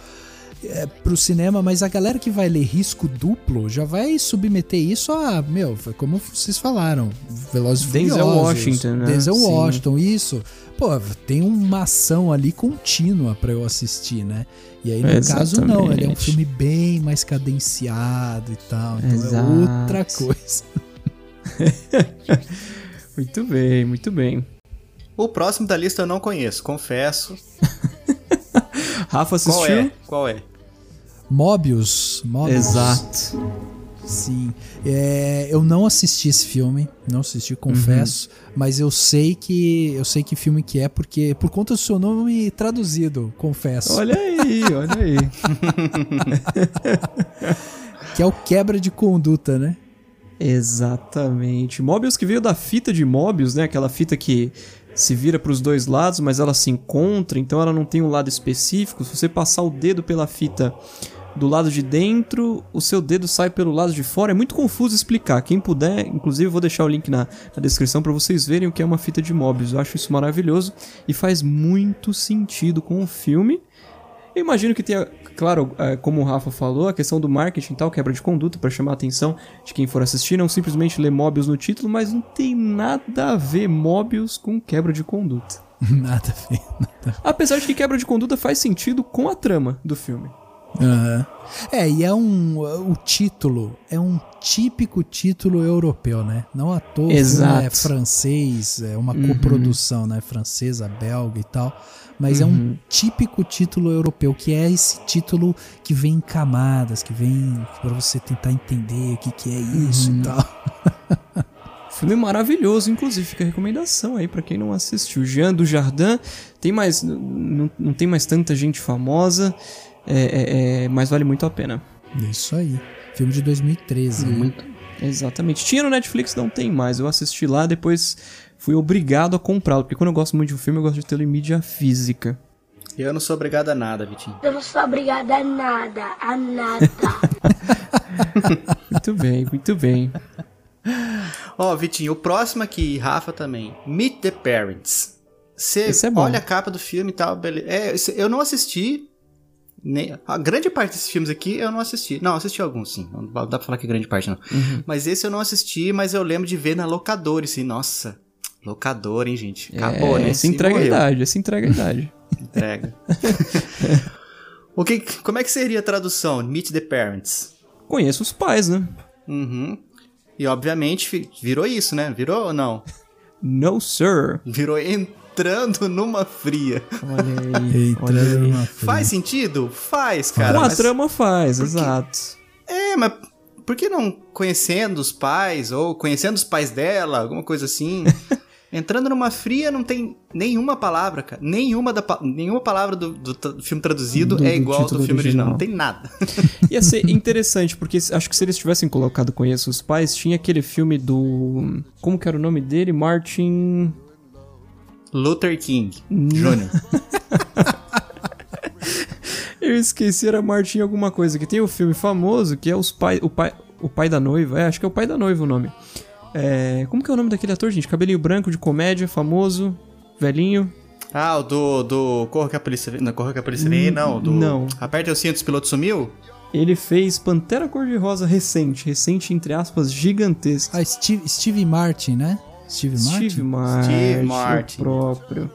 é, pro cinema, mas a galera que vai ler risco duplo já vai submeter isso a, meu, foi como vocês falaram, Velozes e Denzel Furiosos, Washington, né? Denzel Sim. Washington, isso. Pô, tem uma ação ali contínua pra eu assistir, né? E aí, no caso, não, ele é um Exatamente. filme bem mais cadenciado e tal. Então Exato. é outra coisa. Muito bem, muito bem. O próximo da lista eu não conheço, confesso. Rafa assistiu? Qual é? Qual é? Mobius. Mobius. Exato. Sim. É, eu não assisti esse filme, não assisti, confesso, mas eu sei que eu sei que filme que é porque por conta do seu nome traduzido, confesso. Olha aí, olha aí. que é o quebra de conduta, né? Exatamente. Mobius que veio da fita de Mobius, né? Aquela fita que se vira para os dois lados, mas ela se encontra, então ela não tem um lado específico. Se você passar o dedo pela fita do lado de dentro, o seu dedo sai pelo lado de fora. É muito confuso explicar. Quem puder, inclusive, eu vou deixar o link na, na descrição para vocês verem o que é uma fita de Mobius. Eu acho isso maravilhoso e faz muito sentido com o filme. Eu imagino que tenha, claro, é, como o Rafa falou, a questão do marketing e tal, quebra de conduta para chamar a atenção de quem for assistir, não simplesmente ler Mobius no título, mas não tem nada a ver Mobius com quebra de conduta. nada a ver, nada a ver. Apesar de que quebra de conduta faz sentido com a trama do filme. Uhum. É, e é um. O título é um típico título europeu, né? Não à toa Exato. é francês, é uma uhum. coprodução, né? Francesa, belga e tal. Mas uhum. é um típico título europeu, que é esse título que vem em camadas, que vem para você tentar entender o que, que é isso e tal. Filme maravilhoso, inclusive, fica a recomendação aí para quem não assistiu. Jean do Jardim, tem mais. Não, não tem mais tanta gente famosa é, é, é, mas vale muito a pena. Isso aí. Filme de 2013. Muito. Exatamente. Tinha no Netflix, não tem mais. Eu assisti lá, depois fui obrigado a comprá-lo. Porque quando eu gosto muito de um filme, eu gosto de tê-lo em mídia física. Eu não sou obrigado a nada, Vitinho. Eu não sou obrigado a nada, a nada. muito bem, muito bem. Ó, oh, Vitinho, o próximo aqui, Rafa também. Meet the Parents. Você é olha a capa do filme e tal, beleza. É, eu não assisti, nem, a grande parte desses filmes aqui eu não assisti. Não, assisti alguns, sim. Não dá pra falar que é grande parte, não. Uhum. Mas esse eu não assisti, mas eu lembro de ver na locadora, assim, nossa. Locador, hein, gente? Acabou, é, né? Essa entrega a idade, essa entrega a idade. entrega. o que, como é que seria a tradução? Meet the Parents. Conheço os pais, né? Uhum. E obviamente virou isso, né? Virou ou não? No, sir. Virou entrando numa fria. Olha aí. entrando olha aí. numa fria. Faz sentido? Faz, cara. Com a mas... trama faz, Por quê? exato. É, mas por que não conhecendo os pais ou conhecendo os pais dela, alguma coisa assim? Entrando numa fria não tem nenhuma palavra, cara. Nenhuma, da, nenhuma palavra do, do, do filme traduzido Do- é do igual ao do filme original. original. Não tem nada. Ia ser interessante, porque acho que se eles tivessem colocado Conheço os Pais, tinha aquele filme do. Como que era o nome dele? Martin. Luther King Jr. Eu esqueci, era Martin alguma coisa. Que tem o filme famoso que é os pai, o pai. O pai da noiva. É, acho que é o pai da noiva o nome. É, como que é o nome daquele ator, gente? Cabelinho branco de comédia, famoso, velhinho. Ah, o do, do Corra que a Polícia Vem. Não, Corra que a Polícia Vem, não. Do, não. Aperta o cinto, os pilotos sumiu? Ele fez Pantera Cor-de-Rosa recente. Recente, entre aspas, gigantesco. Ah, Steve, Steve Martin, né? Steve Martin? Steve Martin. Steve Martin. O próprio.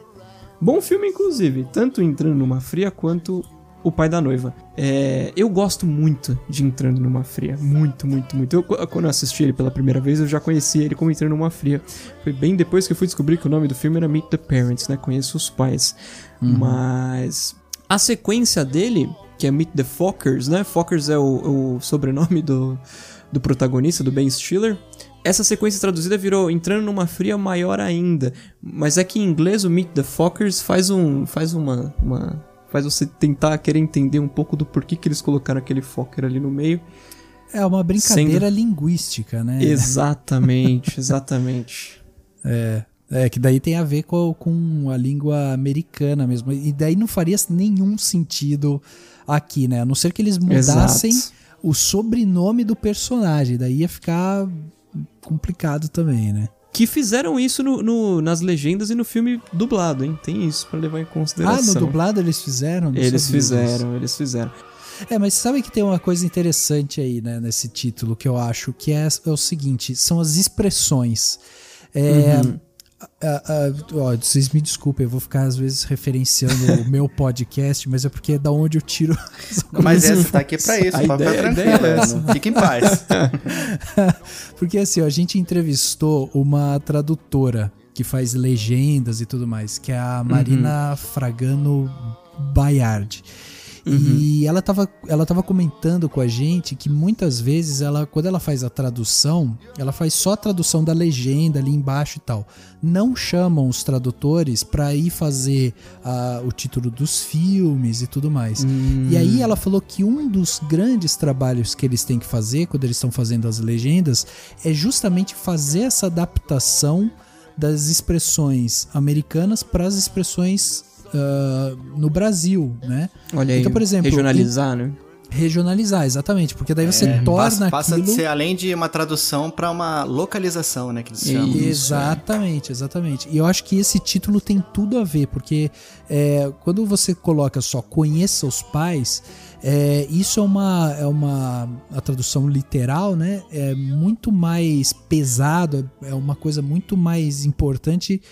Bom filme, inclusive. Tanto Entrando Numa Fria quanto O Pai da Noiva. É, eu gosto muito de Entrando Numa Fria. Muito, muito, muito. Eu, quando eu assisti ele pela primeira vez, eu já conhecia ele como Entrando Numa Fria. Foi bem depois que eu fui descobrir que o nome do filme era Meet the Parents, né? Conheço os pais. Mas a sequência dele, que é Meet the Fockers, né? Fockers é o, o sobrenome do, do protagonista, do Ben Stiller. Essa sequência traduzida virou entrando numa fria maior ainda. Mas é que em inglês o Meet the Fockers faz um. faz uma. uma faz você tentar querer entender um pouco do porquê que eles colocaram aquele Fokker ali no meio. É uma brincadeira linguística, né? Exatamente, exatamente. É, é, que daí tem a ver com, com a língua americana mesmo. E daí não faria nenhum sentido aqui, né? A não ser que eles mudassem Exato. o sobrenome do personagem. Daí ia ficar complicado também, né? Que fizeram isso no, no- nas legendas e no filme dublado, hein? Tem isso pra levar em Ah, consideração. no dublado eles fizeram? Não Eles fizeram, eles fizeram. É, mas sabe que tem uma coisa interessante aí, né, nesse título que eu acho, que é, é o seguinte, são as expressões. É, Uhum. A- a- ó, vocês me desculpem, eu vou ficar às vezes referenciando o meu podcast, mas é porque é da onde eu tiro. as Mas essa tá aqui pra isso, A pode ideia- ficar tranquilo. é essa. não- Fica em paz. Porque assim, ó, a gente entrevistou uma tradutora que faz legendas e tudo mais, que é a Marina Fragano Bayard. E ela tava, ela tava comentando com a gente que muitas vezes ela, quando ela faz a tradução, ela faz só a tradução da legenda ali embaixo e tal. Não chamam os tradutores pra ir fazer ah, o título dos filmes e tudo mais. E aí ela falou que um dos grandes trabalhos que eles têm que fazer quando eles estão fazendo as legendas é justamente fazer essa adaptação das expressões americanas para as expressões ah, no Brasil, né? Olha aí, Então, por exemplo, regionalizar, né? Regionalizar, exatamente, porque daí você É, torna passa, passa aquilo... de ser além de uma tradução pra uma localização, né? Que eles chamam. Exatamente, exatamente. E eu acho que esse título tem tudo a ver, porque é, quando você coloca só conheça os pais, é, isso é uma, é uma a tradução literal, né? É muito mais pesado, é uma coisa muito mais importante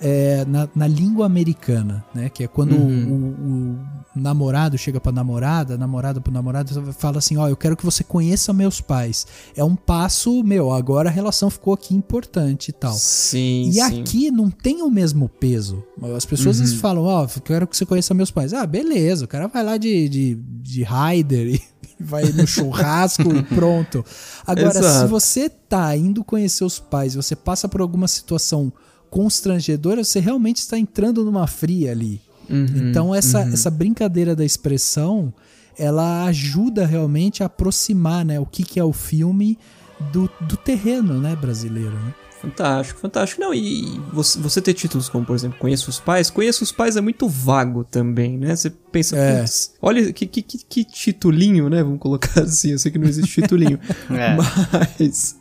é, na, na língua americana, né? Que é quando o, o namorado chega pra namorada, namorada pro namorado, fala assim: Ó, eu quero que você conheça meus pais. É um passo, meu, agora a relação ficou aqui importante e tal. Sim, E sim. aqui não tem o mesmo peso. As pessoas eles falam, ó, eu quero que você conheça meus pais. Ah, beleza, o cara vai lá de, de, de rider e vai no churrasco e pronto. Agora, se Exato. você tá indo conhecer os pais, você passa por alguma situação constrangedora, você realmente está entrando numa fria ali. Uhum, então, essa, essa brincadeira da expressão, ela ajuda realmente a aproximar, né, o que, que é o filme do, do terreno, né, brasileiro, né? Fantástico, fantástico. Não, e você, você ter títulos como, por exemplo, Conheço os Pais, Conheço os Pais é muito vago também, né? Você pensa, É. putz, olha que, que, que, que titulinho, né? Vamos colocar assim, eu sei que não existe titulinho. É. Mas.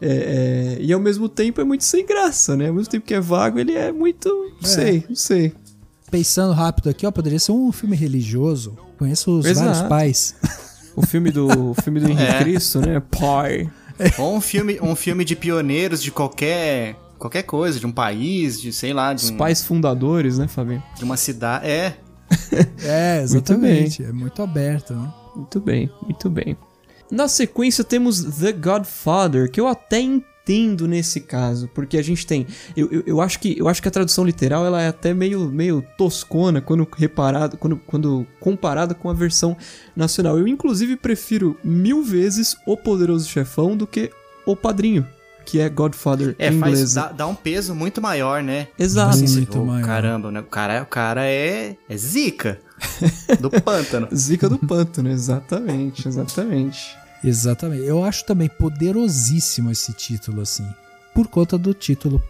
É, é, e ao mesmo tempo é muito sem graça, né? Ao mesmo tempo que é vago, ele é muito. Não sei, não sei. Pensando rápido aqui, ó, poderia ser um filme religioso. Conheço os Exato. vários pais. O filme do, o filme do Henrique É. Cristo, né? Pai. Ou um filme, um filme de pioneiros de qualquer qualquer coisa, de um país, de sei lá, de, Os um- pais fundadores, né, Fabinho? de uma cidade. É, É, exatamente. É muito aberto, né? Muito bem, muito bem. Na sequência temos The Godfather, que eu até entendo nesse caso, porque a gente tem, eu, eu, eu acho que eu acho que a tradução literal ela é até meio, meio toscona quando reparado, quando, quando comparada com a versão nacional. Eu inclusive prefiro mil vezes O Poderoso Chefão do que O Padrinho, que é Godfather é inglês. dá, dá um peso muito maior, né? Exato. Muito Ô, maior. Caramba, né? O cara, o cara é, é zica do pântano. Zica do pântano, exatamente, exatamente. Exatamente. Eu acho também poderosíssimo esse título, assim. Por conta do título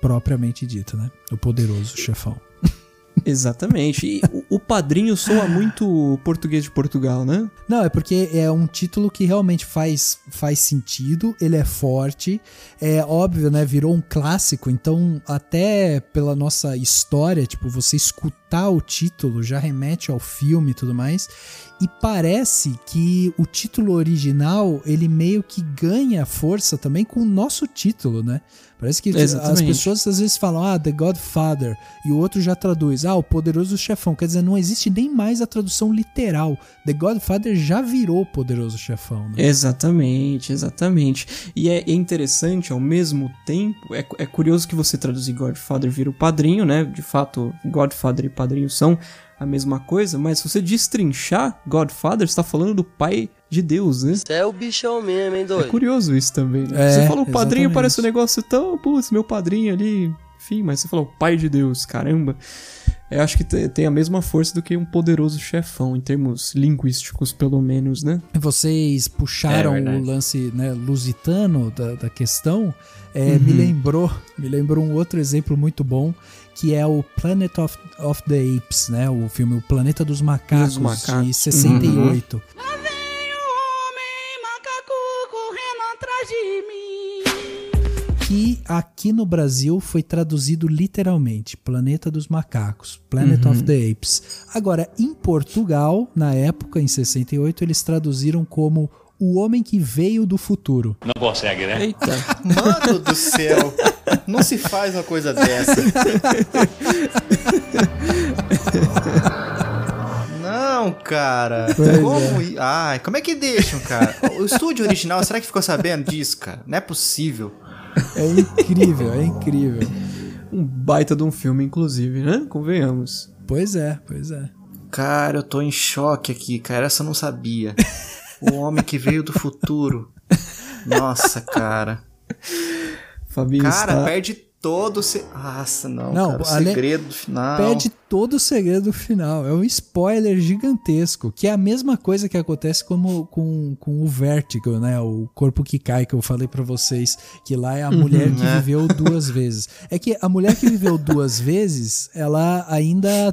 propriamente dito, né? O Poderoso Chefão. Exatamente. E o, padrinho soa muito português de Portugal, né? Não, é porque é um título que realmente faz, faz sentido, ele é forte, é óbvio, né? Virou um clássico, então até pela nossa história, tipo, você escutar o título já remete ao filme e tudo mais. E parece que o título original, ele meio que ganha força também com o nosso título, né? Parece que as Exatamente. pessoas às vezes falam, ah, The Godfather, e o outro já traduz, ah, o Poderoso Chefão. Quer dizer, não existe nem mais a tradução literal. The Godfather já virou o Poderoso Chefão, né? Exatamente, exatamente. E é, é interessante, ao mesmo tempo, é, é curioso que você traduzir Godfather vira o padrinho, né? De fato, Godfather e padrinho são a mesma coisa, mas se você destrinchar Godfather, você tá falando do pai de Deus, né? Você é o bichão mesmo, hein, É doido? curioso isso também, né? É, você falou padrinho, exatamente. parece um negócio tão, putz, meu padrinho ali, enfim, mas você falou pai de Deus, caramba. Eu acho que te- tem a mesma força do que um poderoso chefão, em termos linguísticos, pelo menos, né? Vocês puxaram É o lance né, lusitano da, da questão, é, me lembrou me lembrou um outro exemplo muito bom, que é o Planet of, of the Apes, né? O filme O Planeta dos Macacos, Dos Macacos. de 68. Lá vem o homem macaco correndo atrás de mim. que aqui no Brasil foi traduzido literalmente Planeta dos Macacos, Planet of the Apes. Agora, em Portugal, na época, em 68, eles traduziram como O Homem que Veio do Futuro. Eita. Mano do céu, não se faz uma coisa dessa. Não, cara. Pois como i- Ai, como é que deixam, cara? O estúdio original, será que ficou sabendo disso, cara? Não é possível. É incrível, é incrível. Um baita de um filme, inclusive, né? Convenhamos. Pois é, pois é. Cara, eu tô em choque aqui, cara. Essa eu não sabia. O homem que veio do futuro. Nossa, cara. Fabinho Cara, está... perde todo o. Se... Nossa, não. Não, cara, o ale- segredo do final. Perde todo o segredo do final. É um spoiler gigantesco. Que é a mesma coisa que acontece como com, com o Vertigo, né? O corpo que cai, que eu falei pra vocês. Que lá é a mulher que é. viveu duas vezes. É que a mulher que viveu duas vezes, ela ainda.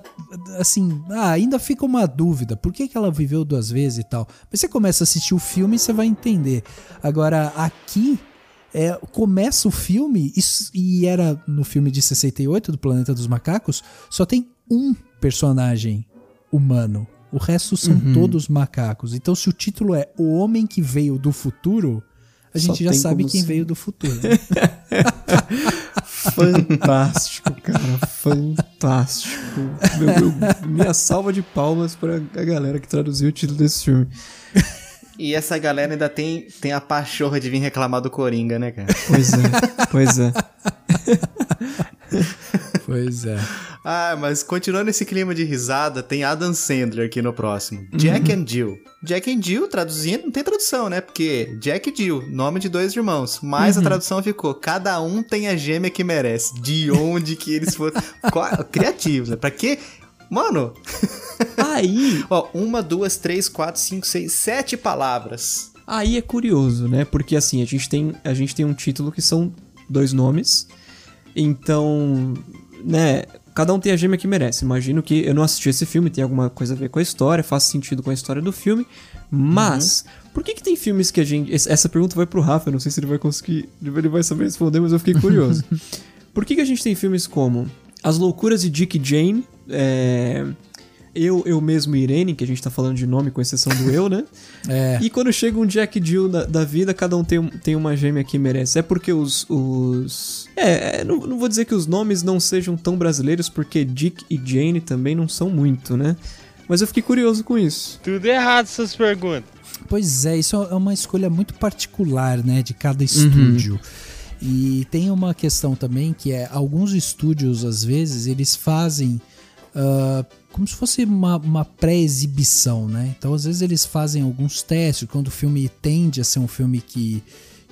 Assim, ah, ainda fica uma dúvida. Por que, que ela viveu duas vezes e tal? Mas você começa a assistir o filme e você vai entender. Agora, aqui. É, começa o filme, isso- e era no filme de 68 do Planeta dos Macacos, só tem um personagem humano. O resto são Uhum. todos macacos. Então, se o título é O Homem que Veio do Futuro, a Só gente já sabe quem se- veio do futuro. né? Fantástico, cara. Fantástico. Meu- meu- minha salva de palmas pra a galera que traduziu o título desse filme. E essa galera ainda tem, tem a pachorra de vir reclamar do Coringa, né, cara? Pois é, pois é. pois é. Ah, mas continuando esse clima de risada, tem Adam Sandler aqui no próximo. Jack and Jill. Jack and Jill, traduzindo, não tem tradução, né? Porque Jack e Jill, nome de dois irmãos. Mas a tradução ficou, cada um tem a gêmea que merece. De onde que eles foram... Criativos, né? Pra quê? Mano, Aí, ó, uma, duas, três, quatro, cinco, seis, sete palavras. aí é curioso, né? Porque assim, a gente tem, a gente tem um título que são dois nomes. Então, né, cada um tem a gêmea que merece. Imagino que eu não assisti esse filme, tem alguma coisa a ver com a história, faz sentido com a história do filme. Mas, por que que tem filmes que a gente. Essa pergunta vai pro Rafa, eu não sei se ele vai conseguir. Ele vai saber responder, mas eu fiquei curioso. por que que a gente tem filmes como As Loucuras de Dick e Jane? É. Eu, eu mesmo e Irene, que a gente tá falando de nome com exceção do eu, né? É. E quando chega um Jack Jill da, da vida, cada um tem, tem uma gêmea que merece. É porque os. os... É, é, não, não vou dizer que os nomes não sejam tão brasileiros, porque Dick e Jane também não são muito, né? Mas eu fiquei curioso com isso. Tudo errado essas perguntas. Pois é, isso é uma escolha muito particular, né, de cada estúdio. E tem uma questão também que é alguns estúdios às vezes eles fazem ah, como se fosse uma, uma pré-exibição, né? Então às vezes eles fazem alguns testes quando o filme tende a ser um filme que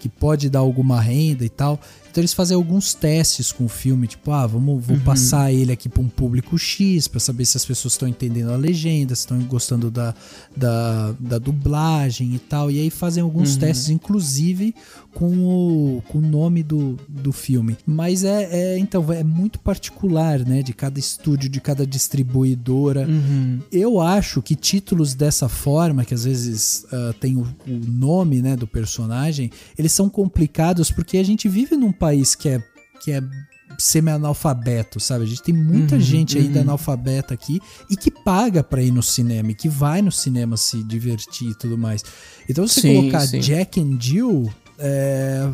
que pode dar alguma renda e tal. Então eles fazem alguns testes com o filme, tipo, ah, vamos, vou passar ele aqui para um público X para saber se as pessoas estão entendendo a legenda, se estão gostando da, da, da dublagem e tal. E aí fazem alguns testes, inclusive com o, com o nome do, do filme. Mas é, é, então, é muito particular, né? De cada estúdio, de cada distribuidora. Eu acho que títulos dessa forma, que às vezes ah, tem o, o nome né, do personagem, eles são complicados porque a gente vive num país que é, que é semi-analfabeto, sabe? A gente tem muita gente ainda analfabeta aqui e que paga pra ir no cinema, e que vai no cinema se divertir e tudo mais. Então você Sim, colocar sim. Jack and Jill, é,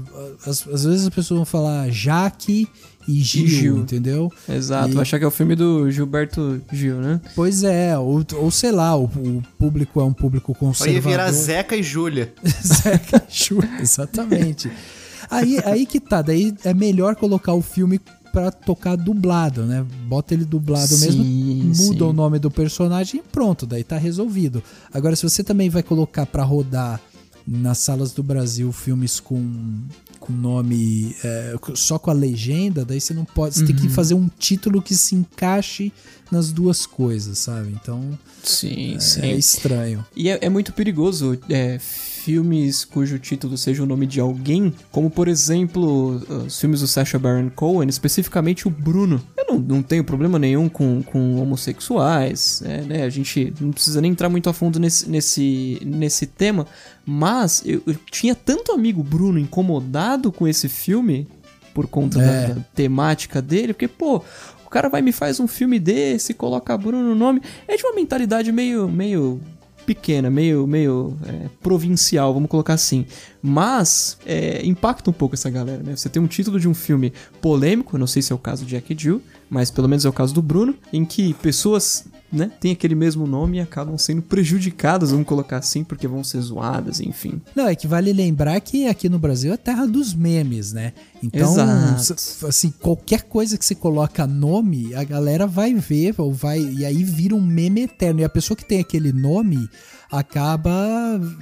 às, às vezes as pessoas vão falar Jaque e Gil, Gil. entendeu? Exato, E- vai achar que é o filme do Gilberto Gil, né? Pois é, ou, ou sei lá, o, o público é um público ia conservador. virar Zeca e Júlia. Zeca Chu, exatamente. Aí, aí que tá, daí é melhor colocar o filme pra tocar dublado, né? Bota ele dublado Sim, mesmo, muda sim. o nome do personagem e pronto, daí tá resolvido. Agora, se você também vai colocar pra rodar nas salas do Brasil filmes com, com nome é, só com a legenda, daí você não pode. Você tem Uhum. que fazer um título que se encaixe nas duas coisas, sabe? Então Sim, é estranho. E é, é muito perigoso é, filmes cujo título seja o nome de alguém, como por exemplo os filmes do Sacha Baron Cohen, especificamente o Bruno. Eu não, não tenho problema nenhum com, com homossexuais, é, né? A gente não precisa nem entrar muito a fundo nesse, nesse, nesse tema, mas eu, eu tinha tanto amigo Bruno incomodado com esse filme por conta É. da, da temática dele, porque, pô, o cara vai me faz um filme desse, coloca Bruno no nome. É de uma mentalidade meio, meio pequena, meio, meio é, provincial, vamos colocar assim. Mas é, impacta um pouco essa galera, né? Você tem um título de um filme polêmico, não sei se é o caso de Jack Jill, mas pelo menos é o caso do Bruno, em que pessoas né, têm aquele mesmo nome e acabam sendo prejudicadas, vamos colocar assim, porque vão ser zoadas, enfim. Não, é que vale lembrar que aqui no Brasil é terra dos memes, né? Então, Exato. assim, qualquer coisa que você coloca nome, a galera vai ver, ou vai, e aí vira um meme eterno. E a pessoa que tem aquele nome acaba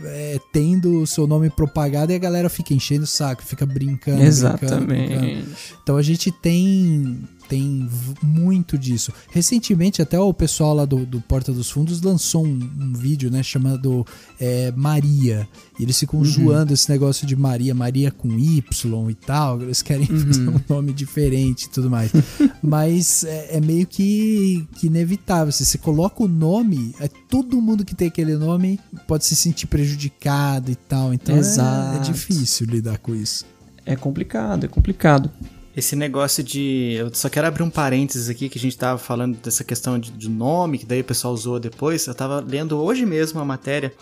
é, tendo o seu nome propagado e a galera fica enchendo o saco, fica brincando. brincando, brincando. Exatamente. Então a gente tem tem muito disso. Recentemente, até o pessoal lá do, do Porta dos Fundos lançou um, um vídeo, né, chamado é, Maria. E eles ficam Uhum. zoando esse negócio de Maria, Maria com Y e tal. Eles querem Uhum. fazer um nome diferente e tudo mais. Mas é, é meio que, que inevitável. Se você coloca o nome, é todo mundo que tem aquele nome pode se sentir prejudicado e tal. Então é- é difícil lidar com isso. É complicado, é complicado. Esse negócio de. Eu só quero abrir um parênteses aqui que a gente tava falando dessa questão de, de nome, que daí o pessoal usou depois. Eu tava lendo hoje mesmo uma matéria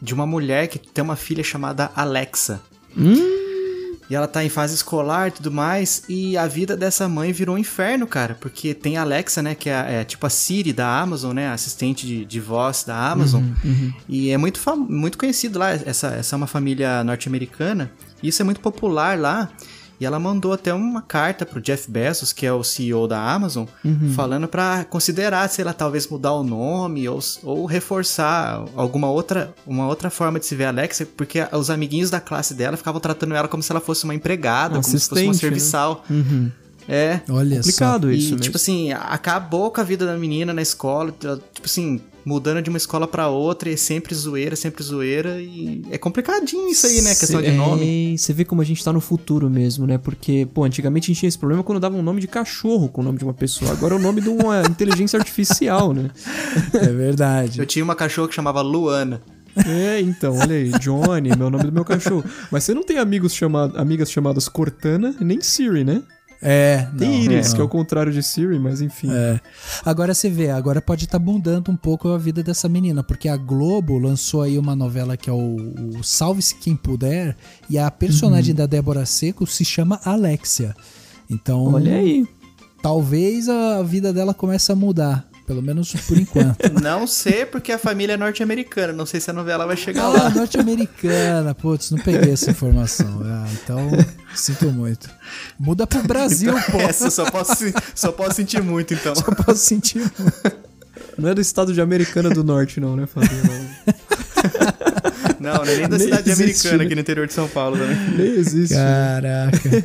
de uma mulher que tem uma filha chamada Alexa. E ela tá em fase escolar e tudo mais. E a vida dessa mãe virou um inferno, cara. Porque tem a Alexa, né? Que é, é tipo a Siri da Amazon, né? Assistente de, de voz da Amazon. E é muito, muito conhecido lá. Essa, essa é uma família norte-americana. E isso é muito popular lá. E ela mandou até uma carta pro Jeff Bezos, que é o CEO da Amazon, falando pra considerar, sei lá, talvez mudar o nome ou, ou reforçar alguma outra, uma outra forma de se ver a Alexa, porque os amiguinhos da classe dela ficavam tratando ela como se ela fosse uma empregada, como se fosse uma Assistente, né? serviçal. Uhum. É. Olha Complicado E, isso mesmo. tipo assim, acabou com a vida da menina na escola, tipo assim, mudando de uma escola pra outra, e é sempre zoeira, sempre zoeira, e é complicadinho isso aí, né, questão Cê- de nome. É, você vê como a gente tá no futuro mesmo, né? Porque, pô, antigamente a gente tinha esse problema quando dava um nome de cachorro com o nome de uma pessoa. Agora é o nome de uma inteligência artificial, né? É verdade. Eu tinha uma cachorra que chamava Luana. É, então, olha aí, Johnny, meu nome do meu cachorro. Mas você não tem amigos chamado, amigas chamadas Cortana, nem Siri, né? É, Tem não, Iris, não. que é o contrário de Siri, mas enfim. É. Agora você vê, agora pode estar mudando um pouco a vida dessa menina, porque a Globo lançou aí uma novela que é o, o Salve-se Quem Puder, e a Uhum. personagem da Débora Seco se chama Alexia. Então, Olha aí. talvez a vida dela comece a mudar, pelo menos por enquanto. Não sei porque a família é norte-americana, não sei se a novela vai chegar Ah, lá. norte-americana, putz, não peguei essa informação. Ah, então, sinto muito. Muda pro Brasil, pô. Essa só posso, só posso sentir muito, então. Só posso sentir muito. Não é do estado de Americana do Norte, não, né, Fabio? Não, não é nem da Nem cidade existe, americana né? aqui no interior de São Paulo também. Nem existe. Caraca.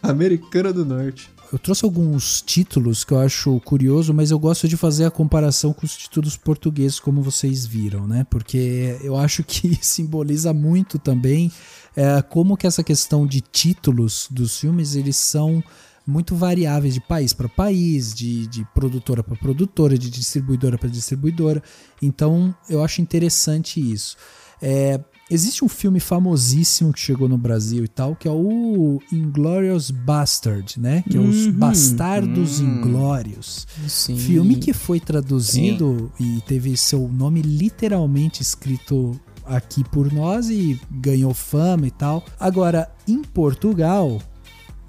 Americana do Norte. Eu trouxe alguns títulos que eu acho curioso, mas eu gosto de fazer a comparação com os títulos portugueses, como vocês viram, né? Porque eu acho que simboliza muito também é, como que essa questão de títulos dos filmes, eles são muito variáveis de país para país, de, de produtora para produtora, de distribuidora para distribuidora. Então eu acho interessante isso. É, existe um filme famosíssimo que chegou no Brasil e tal, que é o Inglorious Bastard, né? Que é os Uhum. Bastardos Inglórios. Sim. Filme que foi traduzido e teve seu nome literalmente escrito aqui por nós e ganhou fama e tal. Agora, em Portugal,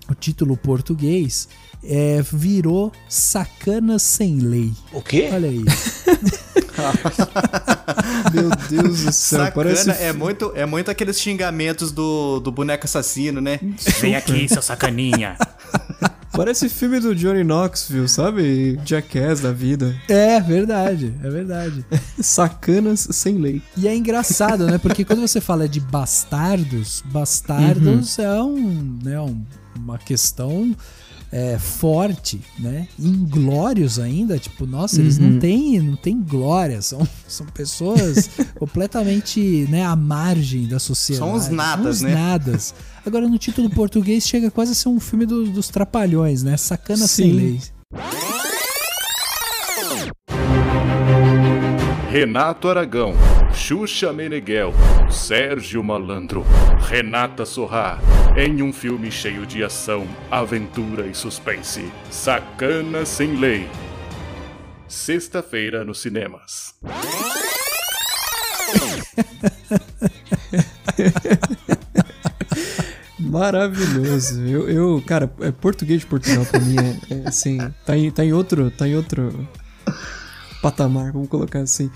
o título português é, virou Sacanas Sem Lei. O quê? Olha aí. Meu Deus do céu, Sacana parece... é muito, é muito aqueles xingamentos do, do boneco assassino, né? Vem aqui, seu sacaninha. Parece filme do Johnny Knoxville, sabe? Jackass da vida. É verdade, é verdade. Sacanas sem lei. E é engraçado, né? Porque quando você fala de bastardos, bastardos é um, né, um- uma questão é, forte, né? Inglórios ainda, tipo, nossa, eles não têm, não têm glória, são, são pessoas completamente, né, à margem da sociedade. São os nadas, São os né? nadas. Agora no título português chega quase a ser um filme do- dos trapalhões, né? Sacana sem Sim. lei. Renato Aragão, Xuxa Meneghel, Sérgio Malandro, Renata Sorrá, em um filme cheio de ação, aventura e suspense. Sacana Sem Lei. Sexta-feira nos cinemas. Maravilhoso. Eu, eu, cara, é português de Portugal pra mim é, é, assim, tá em, tá em outro, tá em outro patamar, vamos colocar assim.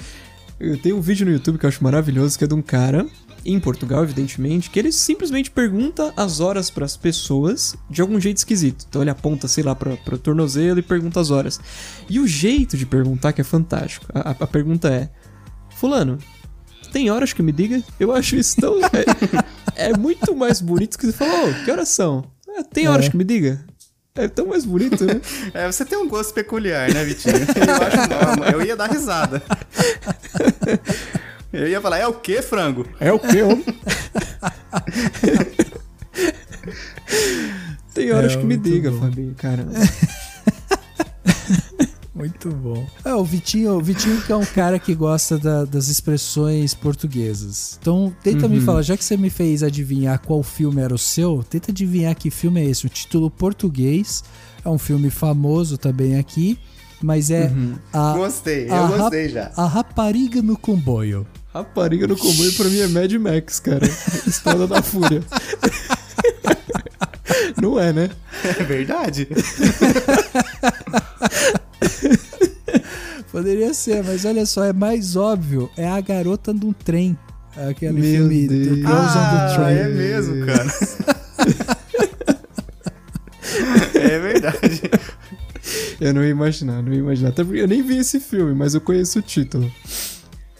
Eu tenho um vídeo no YouTube que eu acho maravilhoso, que é de um cara, em Portugal, evidentemente, que ele simplesmente pergunta as horas pras pessoas de algum jeito esquisito. Então ele aponta, sei lá, pra, pro tornozelo e pergunta as horas. E o jeito de perguntar que é fantástico. A, a- pergunta é: Fulano, tem horas que me diga? Eu acho isso tão. É, é muito mais bonito que você falou, "Ô, que horas são? "Ah, tem horas É. que me diga? É tão mais bonito, né? É, você tem um gosto peculiar, né, Vitinho? Eu acho não, eu ia dar risada. Eu ia falar, é o que, frango? É o que, homem? Tem horas É, que me diga, bom. Fabinho, caramba. Muito bom. É, o Vitinho, o Vitinho que é um cara que gosta da- das expressões portuguesas. Então, tenta me Uhum. falar, já que você me fez adivinhar qual filme era o seu, tenta adivinhar que filme é esse. O título português é um filme famoso também aqui, mas é Uhum. a Gostei, eu a gostei já. A rapariga no comboio. Rapariga no comboio pra mim é Mad Max, cara. Estrada da Fúria. Não é, né? É verdade. Poderia ser, mas olha só, é mais óbvio. É a garota num trem. Aquele Meu filme Deus. The Girls on the Ah, Train. é mesmo, cara. é verdade. Eu não ia imaginar, não ia imaginar. Até porque eu nem vi esse filme, mas eu conheço o título.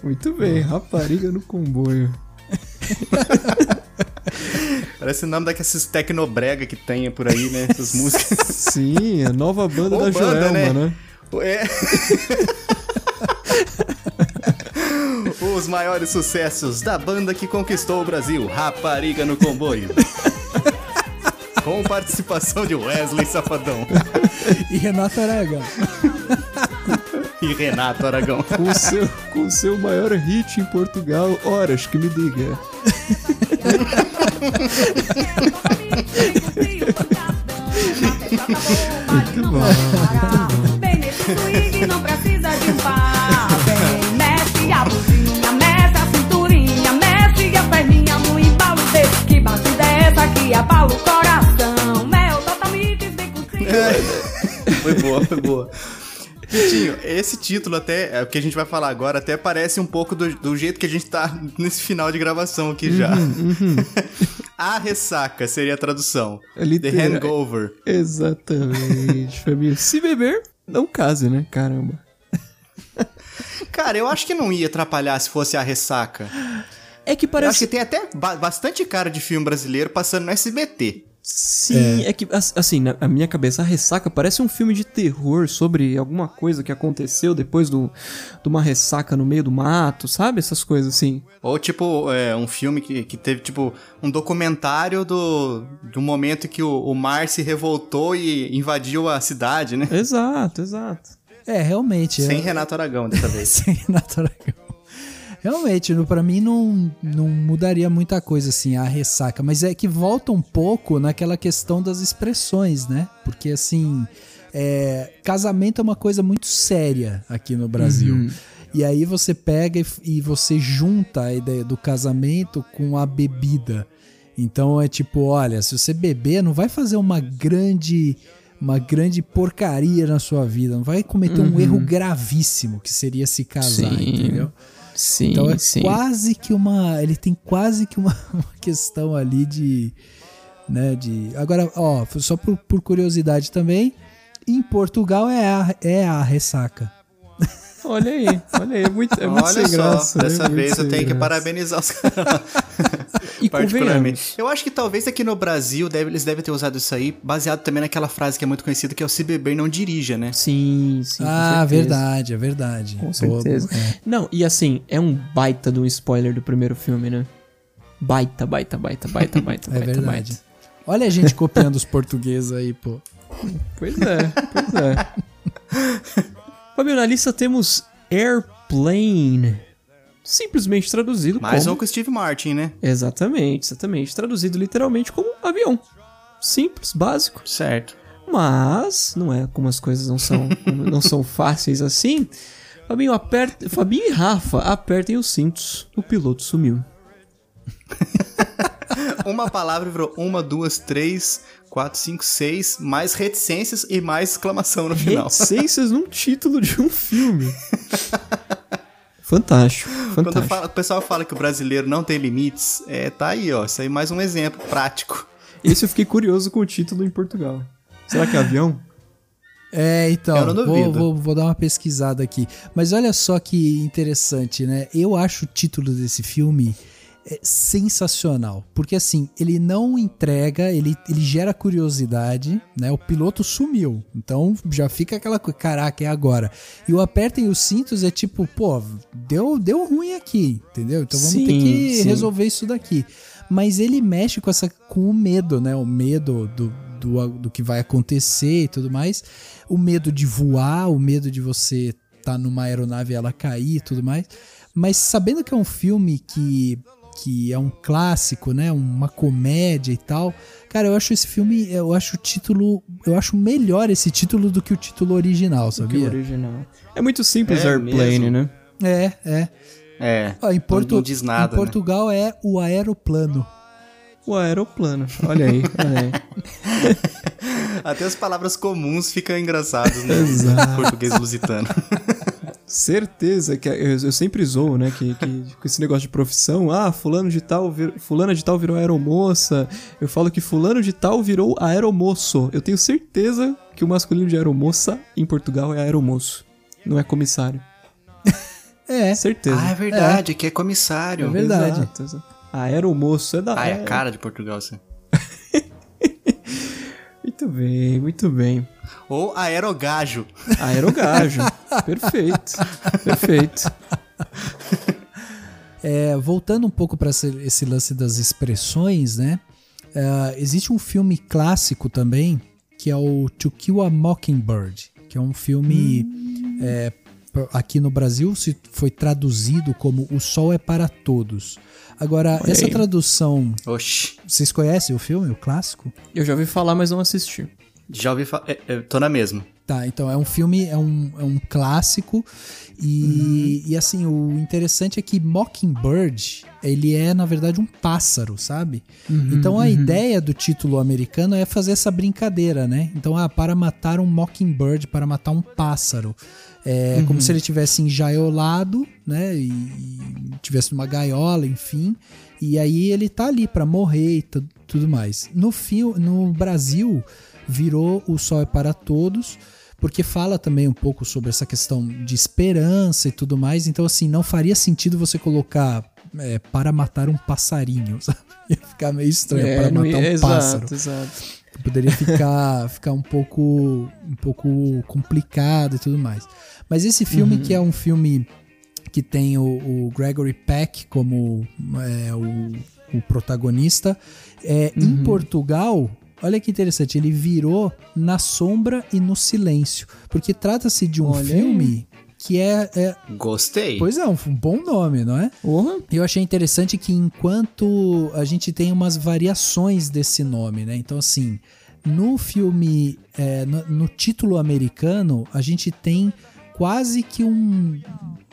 Muito bem, Rapariga no comboio. Parece o nome daqueles tecnobrega que tem por aí, né? Essas músicas. Sim, a nova banda da banda, Joelma, né? né? É. Os maiores sucessos da banda que conquistou o Brasil, Rapariga no Comboio. Com participação de Wesley Safadão E Renato Aragão. E Renato Aragão. Com o seu, com o seu maior hit em Portugal, Horas que me diga. Muito bom. Bem nesse swing, não precisa de um par. Bem, mexe a blusinha, mexe a cinturinha, mexe a perninha no embalo desse. Que batida é essa que abala o coração? Mel, totalmente bem contigo. Foi boa, foi boa. Vitinho, esse título até, é, o que a gente vai falar agora, até parece um pouco do, do jeito que a gente tá nesse final de gravação aqui já. a ressaca seria a tradução. É The literal- Hangover. Exatamente, família. Se beber, não case, né? Caramba. Cara, eu acho que não ia atrapalhar se fosse a ressaca. É que Eu acho parece. que tem até ba- bastante cara de filme brasileiro passando no SBT. Sim, é. que, as- assim, na na minha cabeça, a ressaca parece um filme de terror sobre alguma coisa que aconteceu depois do, de uma ressaca no meio do mato, sabe? Essas coisas assim. Ou tipo, é, um filme que, que teve, tipo, um documentário do, do momento que o, o mar se revoltou e invadiu a cidade, né? Exato, exato. É, realmente. Sem é... Renato Aragão dessa vez. Sem Renato Aragão. Realmente, pra mim não, não mudaria muita coisa assim, a ressaca. Mas é que volta um pouco naquela questão das expressões, né? Porque assim, é, casamento é uma coisa muito séria aqui no Brasil. Uhum. E aí você pega e, e você junta a ideia do casamento com a bebida. Então é tipo, olha, se você beber, não vai fazer uma grande uma grande porcaria na sua vida, não vai cometer um Uhum. erro gravíssimo que seria se casar, Sim. entendeu? Sim, Então é sim. quase que uma, ele tem quase que uma, uma questão ali de, né, de. Agora, ó, só por, por curiosidade também, em Portugal é a, é a ressaca. Olha aí, olha aí, é muito, é muito Olha sem só, graça. né? dessa Muito vez eu tenho que graça. parabenizar os caras. E Particularmente. Eu acho que talvez aqui no Brasil deve- eles devem ter usado isso aí, baseado também naquela frase que é muito conhecida, que é o se beber não dirija, né? Sim, sim. ah, verdade, é verdade. Com certeza. é. Não, e assim, é um baita de um spoiler do primeiro filme, né? Baita, baita, baita, baita, baita, É baita, verdade. baita. Olha a gente copiando os portugueses aí, pô. Pois é, pois é. Fabio, na lista temos Airplane. Simplesmente traduzido Mais como... um com Steve Martin, né? Exatamente, exatamente. Traduzido literalmente como avião. Simples, básico. Certo. Mas, não é como as coisas não são, não são fáceis assim. Fabinho, aperta, Fabinho e Rafa, apertem os cintos. O piloto sumiu. Uma palavra virou uma, duas, três, quatro, cinco, seis, mais reticências e mais exclamação no final. Reticências num título de um filme. Fantástico, Quando fantástico. fala- o pessoal fala que o brasileiro não tem limites, é, tá aí, ó. Isso aí é mais um exemplo prático. Esse eu fiquei curioso com o título em Portugal. Será que é avião? É, então, Eu não vou, duvido. vou, vou dar uma pesquisada aqui. Mas olha só que interessante, né? Eu acho o título desse filme é, sensacional. Porque assim, ele não entrega, ele, ele gera curiosidade, né? O piloto sumiu. Então já fica aquela coisa, caraca, é agora. E o apertem os cintos é tipo, pô, deu, deu ruim aqui, entendeu? Então vamos ter Sim, que sim. resolver isso daqui. Mas ele mexe com essa com o medo, né? O medo do, do, do que vai acontecer e tudo mais. O medo de voar, o medo de você estar numa aeronave e ela cair e tudo mais. Mas sabendo que é um filme que, que é um clássico, né? Uma comédia e tal. Cara, eu acho esse filme, eu acho o título, eu acho melhor esse título do que o título original, Que o sabia? original. É muito simples É Airplane, mesmo? né? É, é. É. Ó, em, Portu- não diz nada, em né? Portugal é o aeroplano. O aeroplano. Olha aí, olha aí. Até as palavras comuns ficam engraçadas no Exato. português lusitano. Certeza que eu, eu sempre zoo, né? Que, que com esse negócio de profissão, ah, fulano de tal, vir, fulana de tal virou aeromoça. Eu falo que fulano de tal virou aeromoço. Eu tenho certeza que o masculino de aeromoça em Portugal é aeromoço, não é comissário. É. Certeza. Ah, é verdade, que é comissário. É verdade. Exato, exato. Aeromoço é da. Ah, é a cara de Portugal, assim. Muito bem, muito bem. Ou aerogajo. Aerogajo. perfeito. Perfeito. É, voltando um pouco para esse, lance das expressões, né? É, existe um filme clássico também que é o To Kill a Mockingbird, que é um filme é, p- aqui no Brasil se foi traduzido como O Sol é para Todos. Agora, Olha essa aí. tradução, Oxi. vocês conhecem o filme, o clássico? Eu já ouvi falar, mas não assisti. Já ouvi falar. É, é, tô na mesma. Tá, então é um filme, é um, é um clássico e, Uhum. e assim, o interessante é que Mockingbird, ele é na verdade um pássaro, sabe? Uhum, então a ideia do título americano é fazer essa brincadeira, né? Então, ah, para matar um Mockingbird, para matar um pássaro. É Uhum. como se ele tivesse enjaiolado, né? E, e tivesse numa gaiola, enfim. E aí ele tá ali para morrer e tu- tudo mais. No, fil no Brasil, virou O Sol é para Todos, porque fala também um pouco sobre essa questão de esperança e tudo mais. Então, assim, não faria sentido você colocar é, para matar um passarinho, sabe? Ia ficar meio estranho, para não matar um ia- exato, pássaro. exato. Poderia ficar, ficar um pouco um pouco complicado e tudo mais. Mas esse filme, Uhum. que é um filme que tem o, o Gregory Peck como é, o, o protagonista, é, Uhum. em Portugal. Olha que interessante, ele virou Na Sombra e no Silêncio. Porque trata-se de um Olha aí. Que é, é Gostei. Pois é, um, um bom nome, não é? Porra. Eu achei interessante que enquanto a gente tem umas variações desse nome, né? Então, assim, no filme, é, no, no título americano, a gente tem quase que um,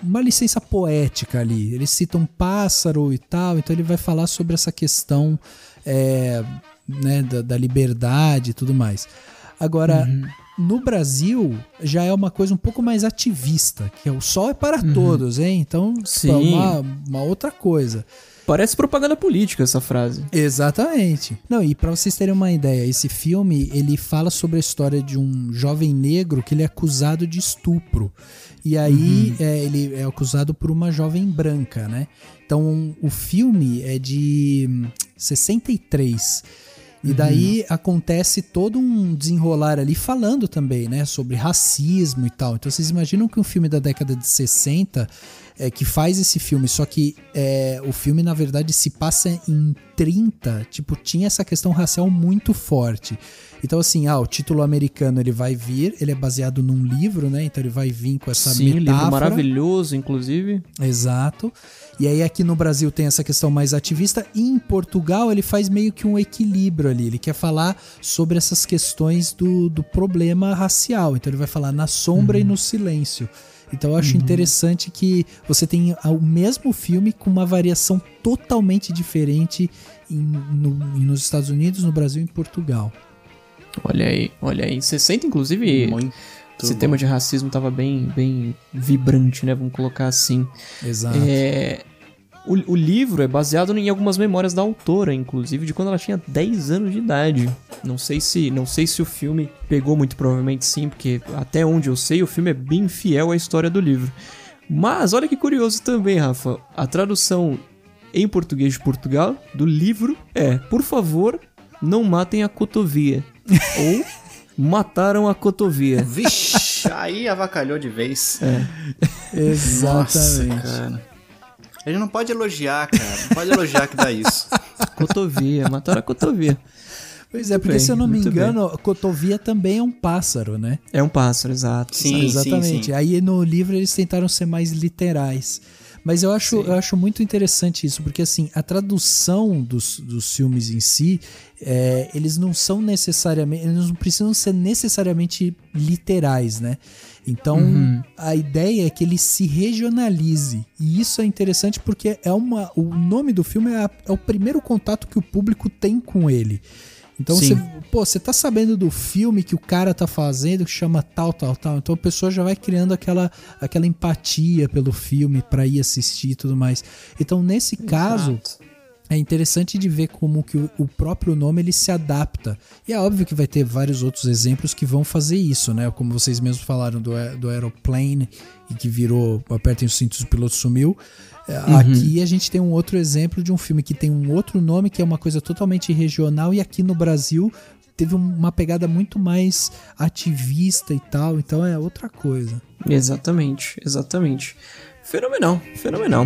uma licença poética ali. Ele cita um pássaro e tal, então ele vai falar sobre essa questão é, né, da, da liberdade e tudo mais. Agora, no Brasil, já é uma coisa um pouco mais ativista, que é o sol é para todos, hein? Então, Sim. é uma, uma outra coisa. Parece propaganda política essa frase. Exatamente. Não, e pra vocês terem uma ideia, esse filme, ele fala sobre a história de um jovem negro que ele é acusado de estupro. E aí é, ele é acusado por uma jovem branca, né? Então o filme é de hum, 63. E daí acontece todo um desenrolar ali falando também, né, sobre racismo e tal. Então vocês imaginam que um filme da década de 60 é, que faz esse filme, só que é, o filme na verdade se passa em 30, tipo, tinha essa questão racial muito forte. Então assim, ah, o título americano ele vai vir, ele é baseado num livro, né? Então ele vai vir com essa Sim, metáfora. livro maravilhoso, inclusive. Exato. E aí aqui no Brasil tem essa questão mais ativista e em Portugal ele faz meio que um equilíbrio ali. Ele quer falar sobre essas questões do, do problema racial. Então ele vai falar na sombra e no silêncio. Então eu acho interessante que você tem o mesmo filme com uma variação totalmente diferente em- no- nos Estados Unidos, no Brasil e em Portugal. Olha aí, olha aí. 60, inclusive. Muito. esse bom. tema de racismo tava bem, bem vibrante, né? Vamos colocar assim. Exato. É, o, o livro é baseado em algumas memórias da autora, inclusive de quando ela tinha 10 anos de idade. Não sei se, não sei se o filme pegou muito provavelmente sim, porque até onde eu sei o filme é bem fiel à história do livro. Mas olha que curioso também, Rafa. A tradução em português de Portugal do livro é: Por favor, não matem a cotovia. Ou mataram a cotovia. Vixe, aí avacalhou de vez. É. Exatamente. Nossa, cara. Ele não pode elogiar, cara. Não pode elogiar que dá isso. Cotovia, mataram a cotovia. Pois é, porque bem, se eu não me engano, cotovia também é um pássaro, né? É um pássaro, exato. Sim, Exatamente. sim, sim. Aí no livro eles tentaram ser mais literais. Mas eu acho, eu acho muito interessante isso, porque assim, a tradução dos, dos filmes em si, é, eles não são necessariamente. Eles não precisam ser necessariamente literais, né? Então, a ideia é que ele se regionalize. E isso é interessante porque é uma. O nome do filme é, a- é o primeiro contato que o público tem com ele. Então Sim. você, pô, você tá sabendo do filme que o cara tá fazendo que chama tal, tal, tal. Então a pessoa já vai criando aquela, aquela empatia pelo filme pra ir assistir e tudo mais. Então nesse caso, é interessante de ver como que o, próprio nome ele se adapta. E é óbvio que vai ter vários outros exemplos que vão fazer isso, né? Como vocês mesmos falaram do, do Aeroplane e que virou Apertem os cintos, o piloto sumiu. É, Aqui a gente tem um outro exemplo de um filme que tem um outro nome, que é uma coisa totalmente regional, e aqui no Brasil teve um- uma pegada muito mais ativista e tal, então é outra coisa. Exatamente, exatamente. Fenomenal, fenomenal.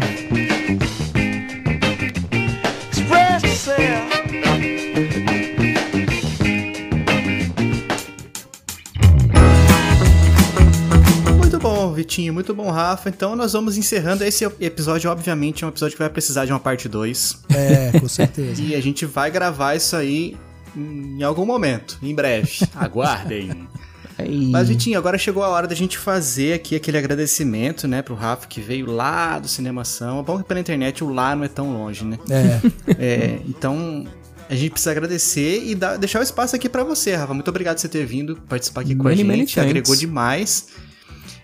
Muito bom, Vitinho. Muito bom, Rafa. Então nós vamos encerrando. Esse episódio, obviamente, é um episódio que vai precisar de uma parte 2. É, com certeza. E a gente vai gravar isso aí em algum momento, em breve. Aguardem. Aí, Mas, Vitinho, agora chegou a hora da gente fazer aqui aquele agradecimento, né, pro Rafa que veio lá do Cinemação. É bom que pela internet o lá não é tão longe, né? É, É, então, a gente precisa agradecer e dar- deixar o espaço aqui pra você, Rafa. Muito obrigado por você ter vindo participar aqui com a Many, many gente. Agregou demais.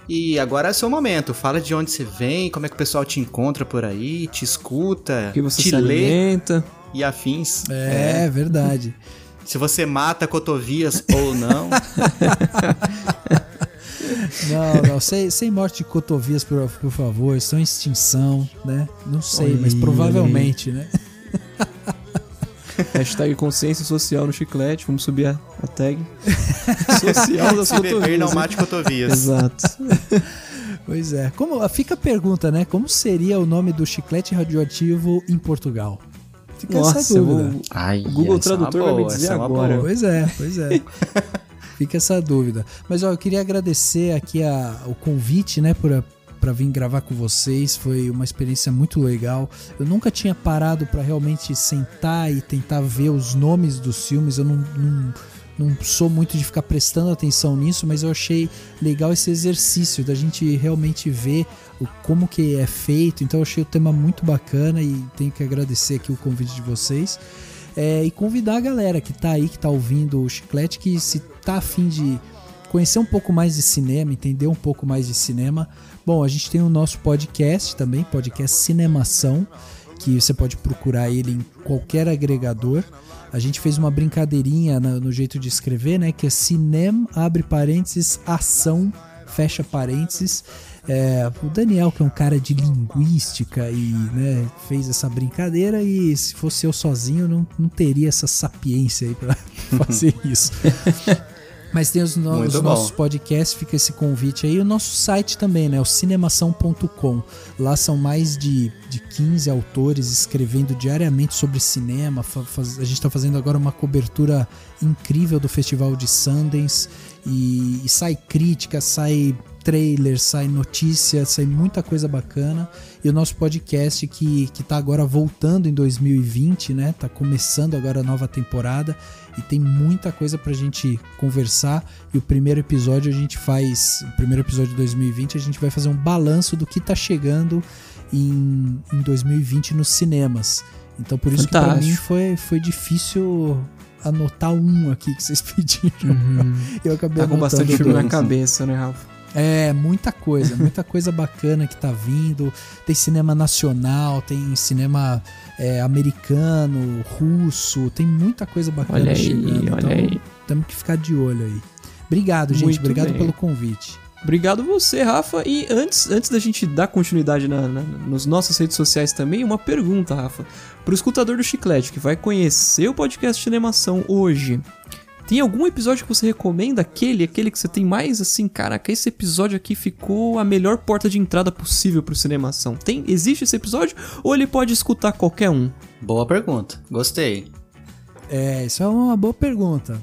E agora é o seu momento. Fala de onde você vem, como é que o pessoal te encontra por aí, te escuta, que você te se lê alimenta. e afins. é, verdade. Se você mata cotovias ou não. Não, não, sem, sem morte de cotovias, por, por favor, em extinção, né? Não sei, Olha mas provavelmente, né? Hashtag consciência social no chiclete. Vamos subir a, a tag. Social das Se beber, cotovias. não mate cotovias. Exato. Pois é. Como, fica a pergunta, né? Como seria o nome do chiclete radioativo em Portugal? Fica essa Nossa, eu dúvida. vou... Ai, O Google essa é Tradutor vai me boa, dizer essa é agora. boa. Pois é, pois é. Fica essa dúvida. Mas ó, eu queria agradecer aqui a- o convite, né, por para vir gravar com vocês. Foi uma experiência muito legal. Eu nunca tinha parado para realmente sentar e tentar ver os nomes dos filmes. Eu não, não, não sou muito de ficar prestando atenção nisso, mas eu achei legal esse exercício da gente realmente ver o, como que é feito. Então eu achei o tema muito bacana e tenho que agradecer aqui o convite de vocês. É, e convidar a galera que tá aí, que tá ouvindo o Chiclete, que se tá afim de conhecer um pouco mais de cinema, entender um pouco mais de cinema. Bom, a gente tem o nosso podcast também, podcast Cinemação, que você pode procurar ele em qualquer agregador. A gente fez uma brincadeirinha no jeito de escrever, né? Que é cinem, abre parênteses, ação, fecha parênteses. É, o Daniel, que é um cara de linguística e né, fez essa brincadeira, e se fosse eu sozinho, não, não teria essa sapiência aí pra fazer isso. Mas tem os, no- os nossos podcasts, fica esse convite aí. O nosso site também, né? O cinemação.com. Lá são mais de, de 15 autores escrevendo diariamente sobre cinema. Faz- a gente está fazendo agora uma cobertura incrível do Festival de Sundance. E, e sai crítica, sai trailer, sai notícia, sai muita coisa bacana. E o nosso podcast que, que tá agora voltando em 2020, né? Tá começando agora a nova temporada e tem muita coisa pra gente conversar. E o primeiro episódio a gente faz, o primeiro episódio de 2020, a gente vai fazer um balanço do que tá chegando em, em 2020 nos cinemas. Então por isso que pra Fantástico. mim foi, foi difícil anotar um aqui que vocês pediram. Eu acabei Tá com bastante filme na dois. cabeça, né, Rafa? É, muita coisa, muita coisa bacana que tá vindo. Tem cinema nacional, tem cinema é, americano, russo, tem muita coisa bacana Olha aí, chegando. olha então, aí. temos que ficar de olho aí. Obrigado, gente. Muito obrigado bem. pelo convite. Obrigado você, Rafa. E antes, antes da gente dar continuidade na, na, nos nossas redes sociais também, uma pergunta, Rafa. Pro escutador do Chiclete que vai conhecer o podcast de animação hoje, tem algum episódio que você recomenda? Aquele, aquele que você tem mais assim, caraca, esse episódio aqui ficou a melhor porta de entrada possível pro cinemação. Tem, existe esse episódio ou ele pode escutar qualquer um? Boa pergunta. Gostei. É, isso é uma boa pergunta.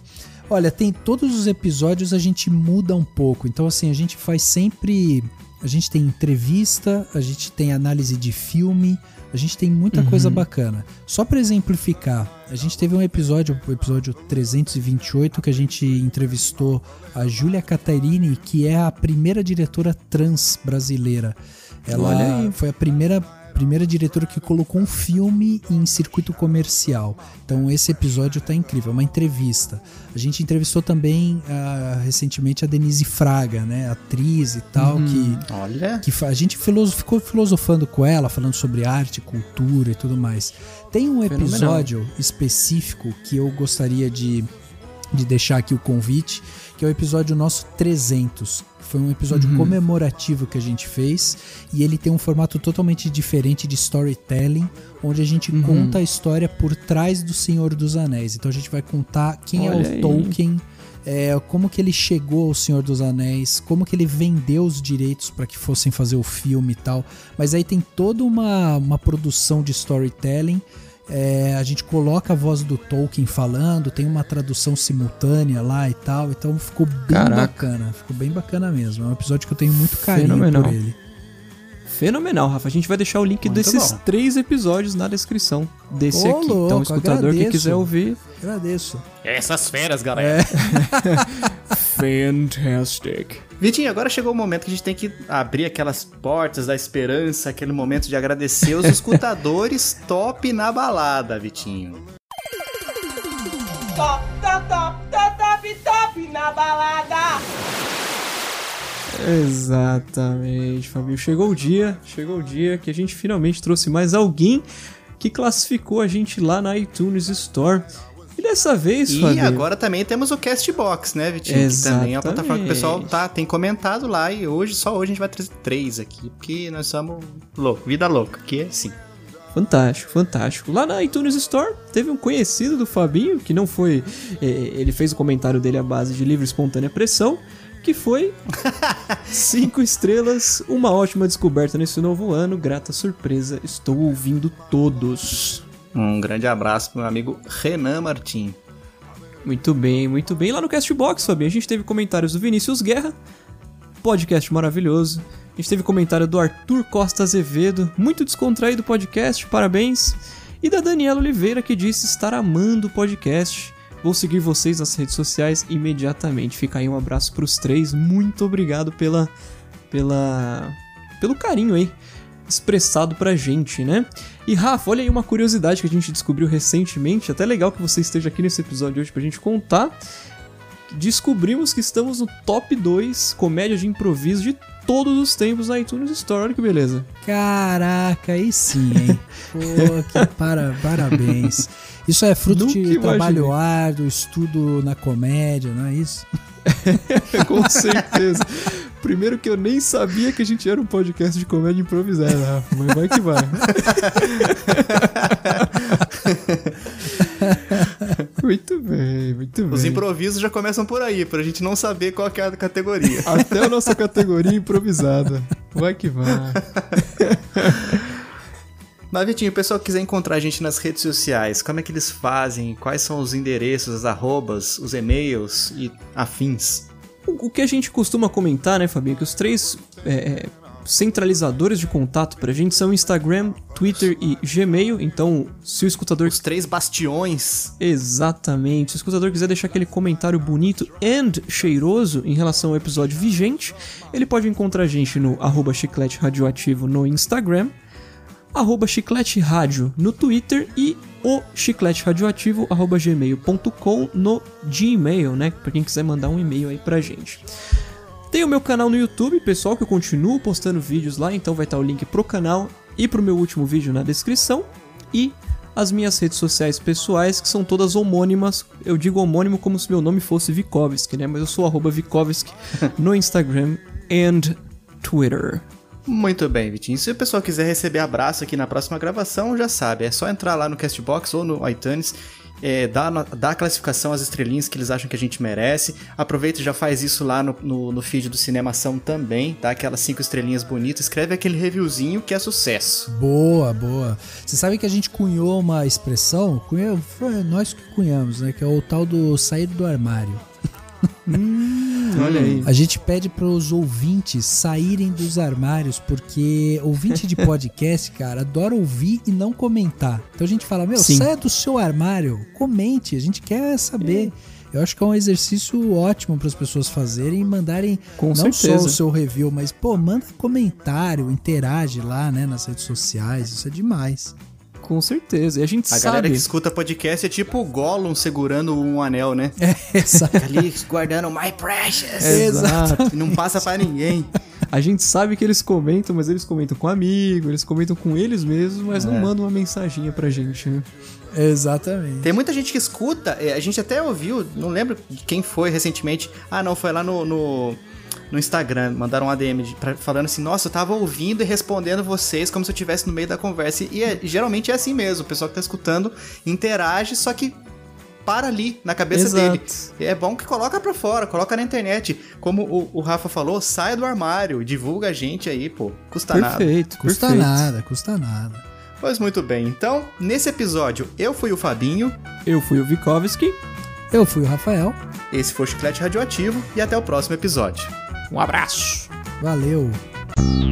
Olha, tem todos os episódios a gente muda um pouco. Então, assim, a gente faz sempre. A gente tem entrevista, a gente tem análise de filme, a gente tem muita Uhum. coisa bacana. Só para exemplificar, a gente teve um episódio, o episódio 328, que a gente entrevistou a Júlia Catarini, que é a primeira diretora trans brasileira. Ela Olha aí. foi a primeira primeira diretora que colocou um filme em circuito comercial. Então esse episódio tá incrível, é uma entrevista. A gente entrevistou também ah, recentemente a Denise Fraga, né, atriz e tal, Uhum. que Olha. que a gente filoso- ficou filosofando com ela, falando sobre arte, cultura e tudo mais. Tem um Fenomenal. episódio específico que eu gostaria de, de deixar aqui o convite, que é o episódio nosso 300. Foi um episódio Uhum. comemorativo que a gente fez e ele tem um formato totalmente diferente de storytelling, onde a gente Uhum. conta a história por trás do Senhor dos Anéis. Então a gente vai contar quem Olha é o aí. Tolkien, é, como que ele chegou ao Senhor dos Anéis, como que ele vendeu os direitos para que fossem fazer o filme e tal. Mas aí tem toda uma, uma produção de storytelling. É, a gente coloca a voz do Tolkien falando, tem uma tradução simultânea lá e tal. Então ficou bem Caraca. bacana. Ficou bem bacana mesmo. É um episódio que eu tenho muito carinho Fenomenal. por ele. Fenomenal, Rafa. A gente vai deixar o link Muito desses bom. três episódios na descrição desse Ô, aqui. louco, então, o escutador que agradeço. quiser ouvir. Agradeço. Essas feras, galera. Fantastic. Vitinho, agora chegou o momento que a gente tem que abrir aquelas portas da esperança, aquele momento de agradecer os escutadores top na balada, Vitinho. Top, top, top, top, top, top na balada. Exatamente, Fabinho. Chegou o dia, chegou o dia que a gente finalmente trouxe mais alguém que classificou a gente lá na iTunes Store. E dessa vez, E agora também temos o Castbox, né, Vitinho? Que também é uma plataforma que o pessoal Exatamente. tá, tem comentado lá e hoje, só hoje a gente vai trazer três aqui, porque nós somos louco, vida louca, que é assim. Fantástico, fantástico. Lá na iTunes Store teve um conhecido do Fabinho, que não foi. eh, Ele fez o comentário dele à base de livre espontânea pressão, que foi cinco estrelas, uma ótima descoberta nesse novo ano, grata surpresa, estou ouvindo todos. Um grande abraço pro meu amigo Renan Martim. Muito bem, muito bem. Lá no Castbox, Fabinho, a gente teve comentários do Vinícius Guerra, podcast maravilhoso. A gente teve comentário do Arthur Costa Azevedo, muito descontraído podcast, parabéns. E da Daniela Oliveira, que disse estar amando o podcast. Vou seguir vocês nas redes sociais imediatamente. Fica aí um abraço pros três. Muito obrigado pela, pela, pelo carinho aí expressado pra gente, né? E Rafa, olha aí uma curiosidade que a gente descobriu recentemente, até legal que você esteja aqui nesse episódio hoje pra gente contar. Descobrimos que estamos no top 2 comédia de improviso de todos os tempos na iTunes Store. Olha que beleza. Caraca, aí sim, hein? Pô, que para, parabéns. Isso é fruto Nunca de imaginei. trabalho árduo, estudo na comédia, não é isso? Com certeza. Primeiro que eu nem sabia que a gente era um podcast de comédia improvisada, Rafa, mas vai que vai. muito bem, muito bem. Os improvisos já começam por aí, pra gente não saber qual que é a categoria. Até a nossa categoria improvisada. Vai que vai. Mas, Vitinho, o pessoal que quiser encontrar a gente nas redes sociais, como é que eles fazem? Quais são os endereços, as arrobas, os e-mails e afins? O, o que a gente costuma comentar, né, Fabinho, que os três é, centralizadores de contato pra gente são Instagram, Twitter e Gmail. Então, se o escutador. Os três bastiões. Exatamente. Se o escutador quiser deixar aquele comentário bonito and cheiroso em relação ao episódio vigente, ele pode encontrar a gente no arroba chiclete radioativo no Instagram arroba chiclete rádio no Twitter e o chiclete radioativo arroba gmail.com no Gmail, né? Pra quem quiser mandar um e-mail aí pra gente. Tem o meu canal no YouTube, pessoal, que eu continuo postando vídeos lá, então vai estar o link pro canal e pro meu último vídeo na descrição. E as minhas redes sociais pessoais, que são todas homônimas. Eu digo homônimo como se meu nome fosse Vikovski, né? Mas eu sou arroba Vikovski no Instagram and Twitter. Muito bem, Vitinho. Se o pessoal quiser receber abraço aqui na próxima gravação, já sabe, é só entrar lá no Castbox ou no iTunes, é, dá, a classificação, as estrelinhas que eles acham que a gente merece. Aproveita e já faz isso lá no, no, no feed do Cinemação também, dá aquelas cinco estrelinhas bonitas, escreve aquele reviewzinho que é sucesso. Boa, boa. Você sabe que a gente cunhou uma expressão, cunhou, foi nós que cunhamos, né? Que é o tal do sair do armário. Olha aí. A gente pede para os ouvintes saírem dos armários, porque ouvinte de podcast, cara, adora ouvir e não comentar. Então a gente fala, meu, Sim. saia do seu armário, comente, a gente quer saber. Eu acho que é um exercício ótimo para as pessoas fazerem e mandarem Com não certeza. só o seu review, mas pô, manda comentário, interage lá, né, nas redes sociais, isso é demais. Com certeza. E a gente A sabe. galera que escuta podcast é tipo o Gollum segurando um anel, né? É, Fica ali guardando My Precious. Exato. Não passa pra ninguém. A gente sabe que eles comentam, mas eles comentam com amigo, eles comentam com eles mesmos, mas não É. mandam uma mensaginha pra gente, né? Exatamente. Tem muita gente que escuta, é, a gente até ouviu, não lembro de quem foi recentemente. Ah, não, foi lá no, no, no Instagram, mandaram um ADM de- pra- falando assim: Nossa, eu tava ouvindo e respondendo vocês como se eu estivesse no meio da conversa. E é- geralmente é assim mesmo: o pessoal que tá escutando interage, só que para ali na cabeça Exato. dele. É bom que coloca pra fora, coloca na internet. Como o, o Rafa falou, saia do armário, divulga a gente aí, pô. Custa nada. Perfeito, Custa perfeito. nada, custa nada. Pois muito bem, então, nesse episódio, eu fui o Fabinho, Eu fui o Vikovski. Eu fui o Rafael. esse foi o Chiclete Radioativo e até o próximo episódio. Um abraço. Valeu. Um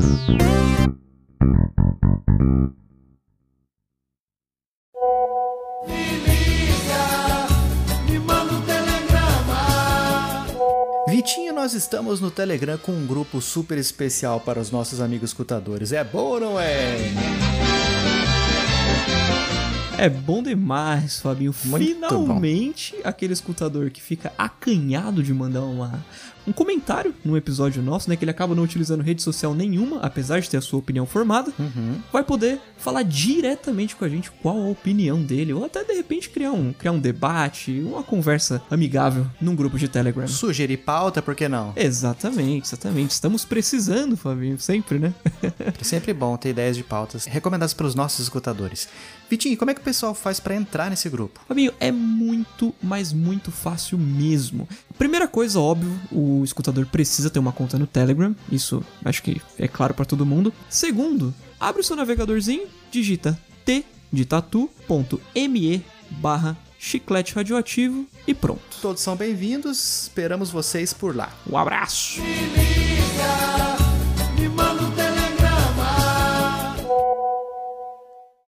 telegrama. Vitinho, nós estamos no Telegram com um grupo super especial para os nossos amigos escutadores. É bom ou não é? É bom demais, Fabinho. Muito Finalmente, aquele escutador que fica acanhado de mandar uma, um comentário no episódio nosso, né? Que ele acaba não utilizando rede social nenhuma, apesar de ter a sua opinião formada, vai poder falar diretamente com a gente qual a opinião dele, ou até de repente criar um, criar um debate, uma conversa amigável num grupo de Telegram. Sugerir pauta, por que não? Exatamente, exatamente. Estamos precisando, Fabinho, sempre, né? É sempre bom ter ideias de pautas recomendadas pelos nossos escutadores. Vitinho, como é que o pessoal faz para entrar nesse grupo? Fabinho, é muito, mas muito fácil mesmo. Primeira coisa, óbvio, o escutador precisa ter uma conta no Telegram, isso acho que é claro pra todo mundo. Segundo, abre o seu navegadorzinho, digita t de tatu.me barra chiclete radioativo e pronto. Todos são bem-vindos, esperamos vocês por lá. Um abraço! Me liga.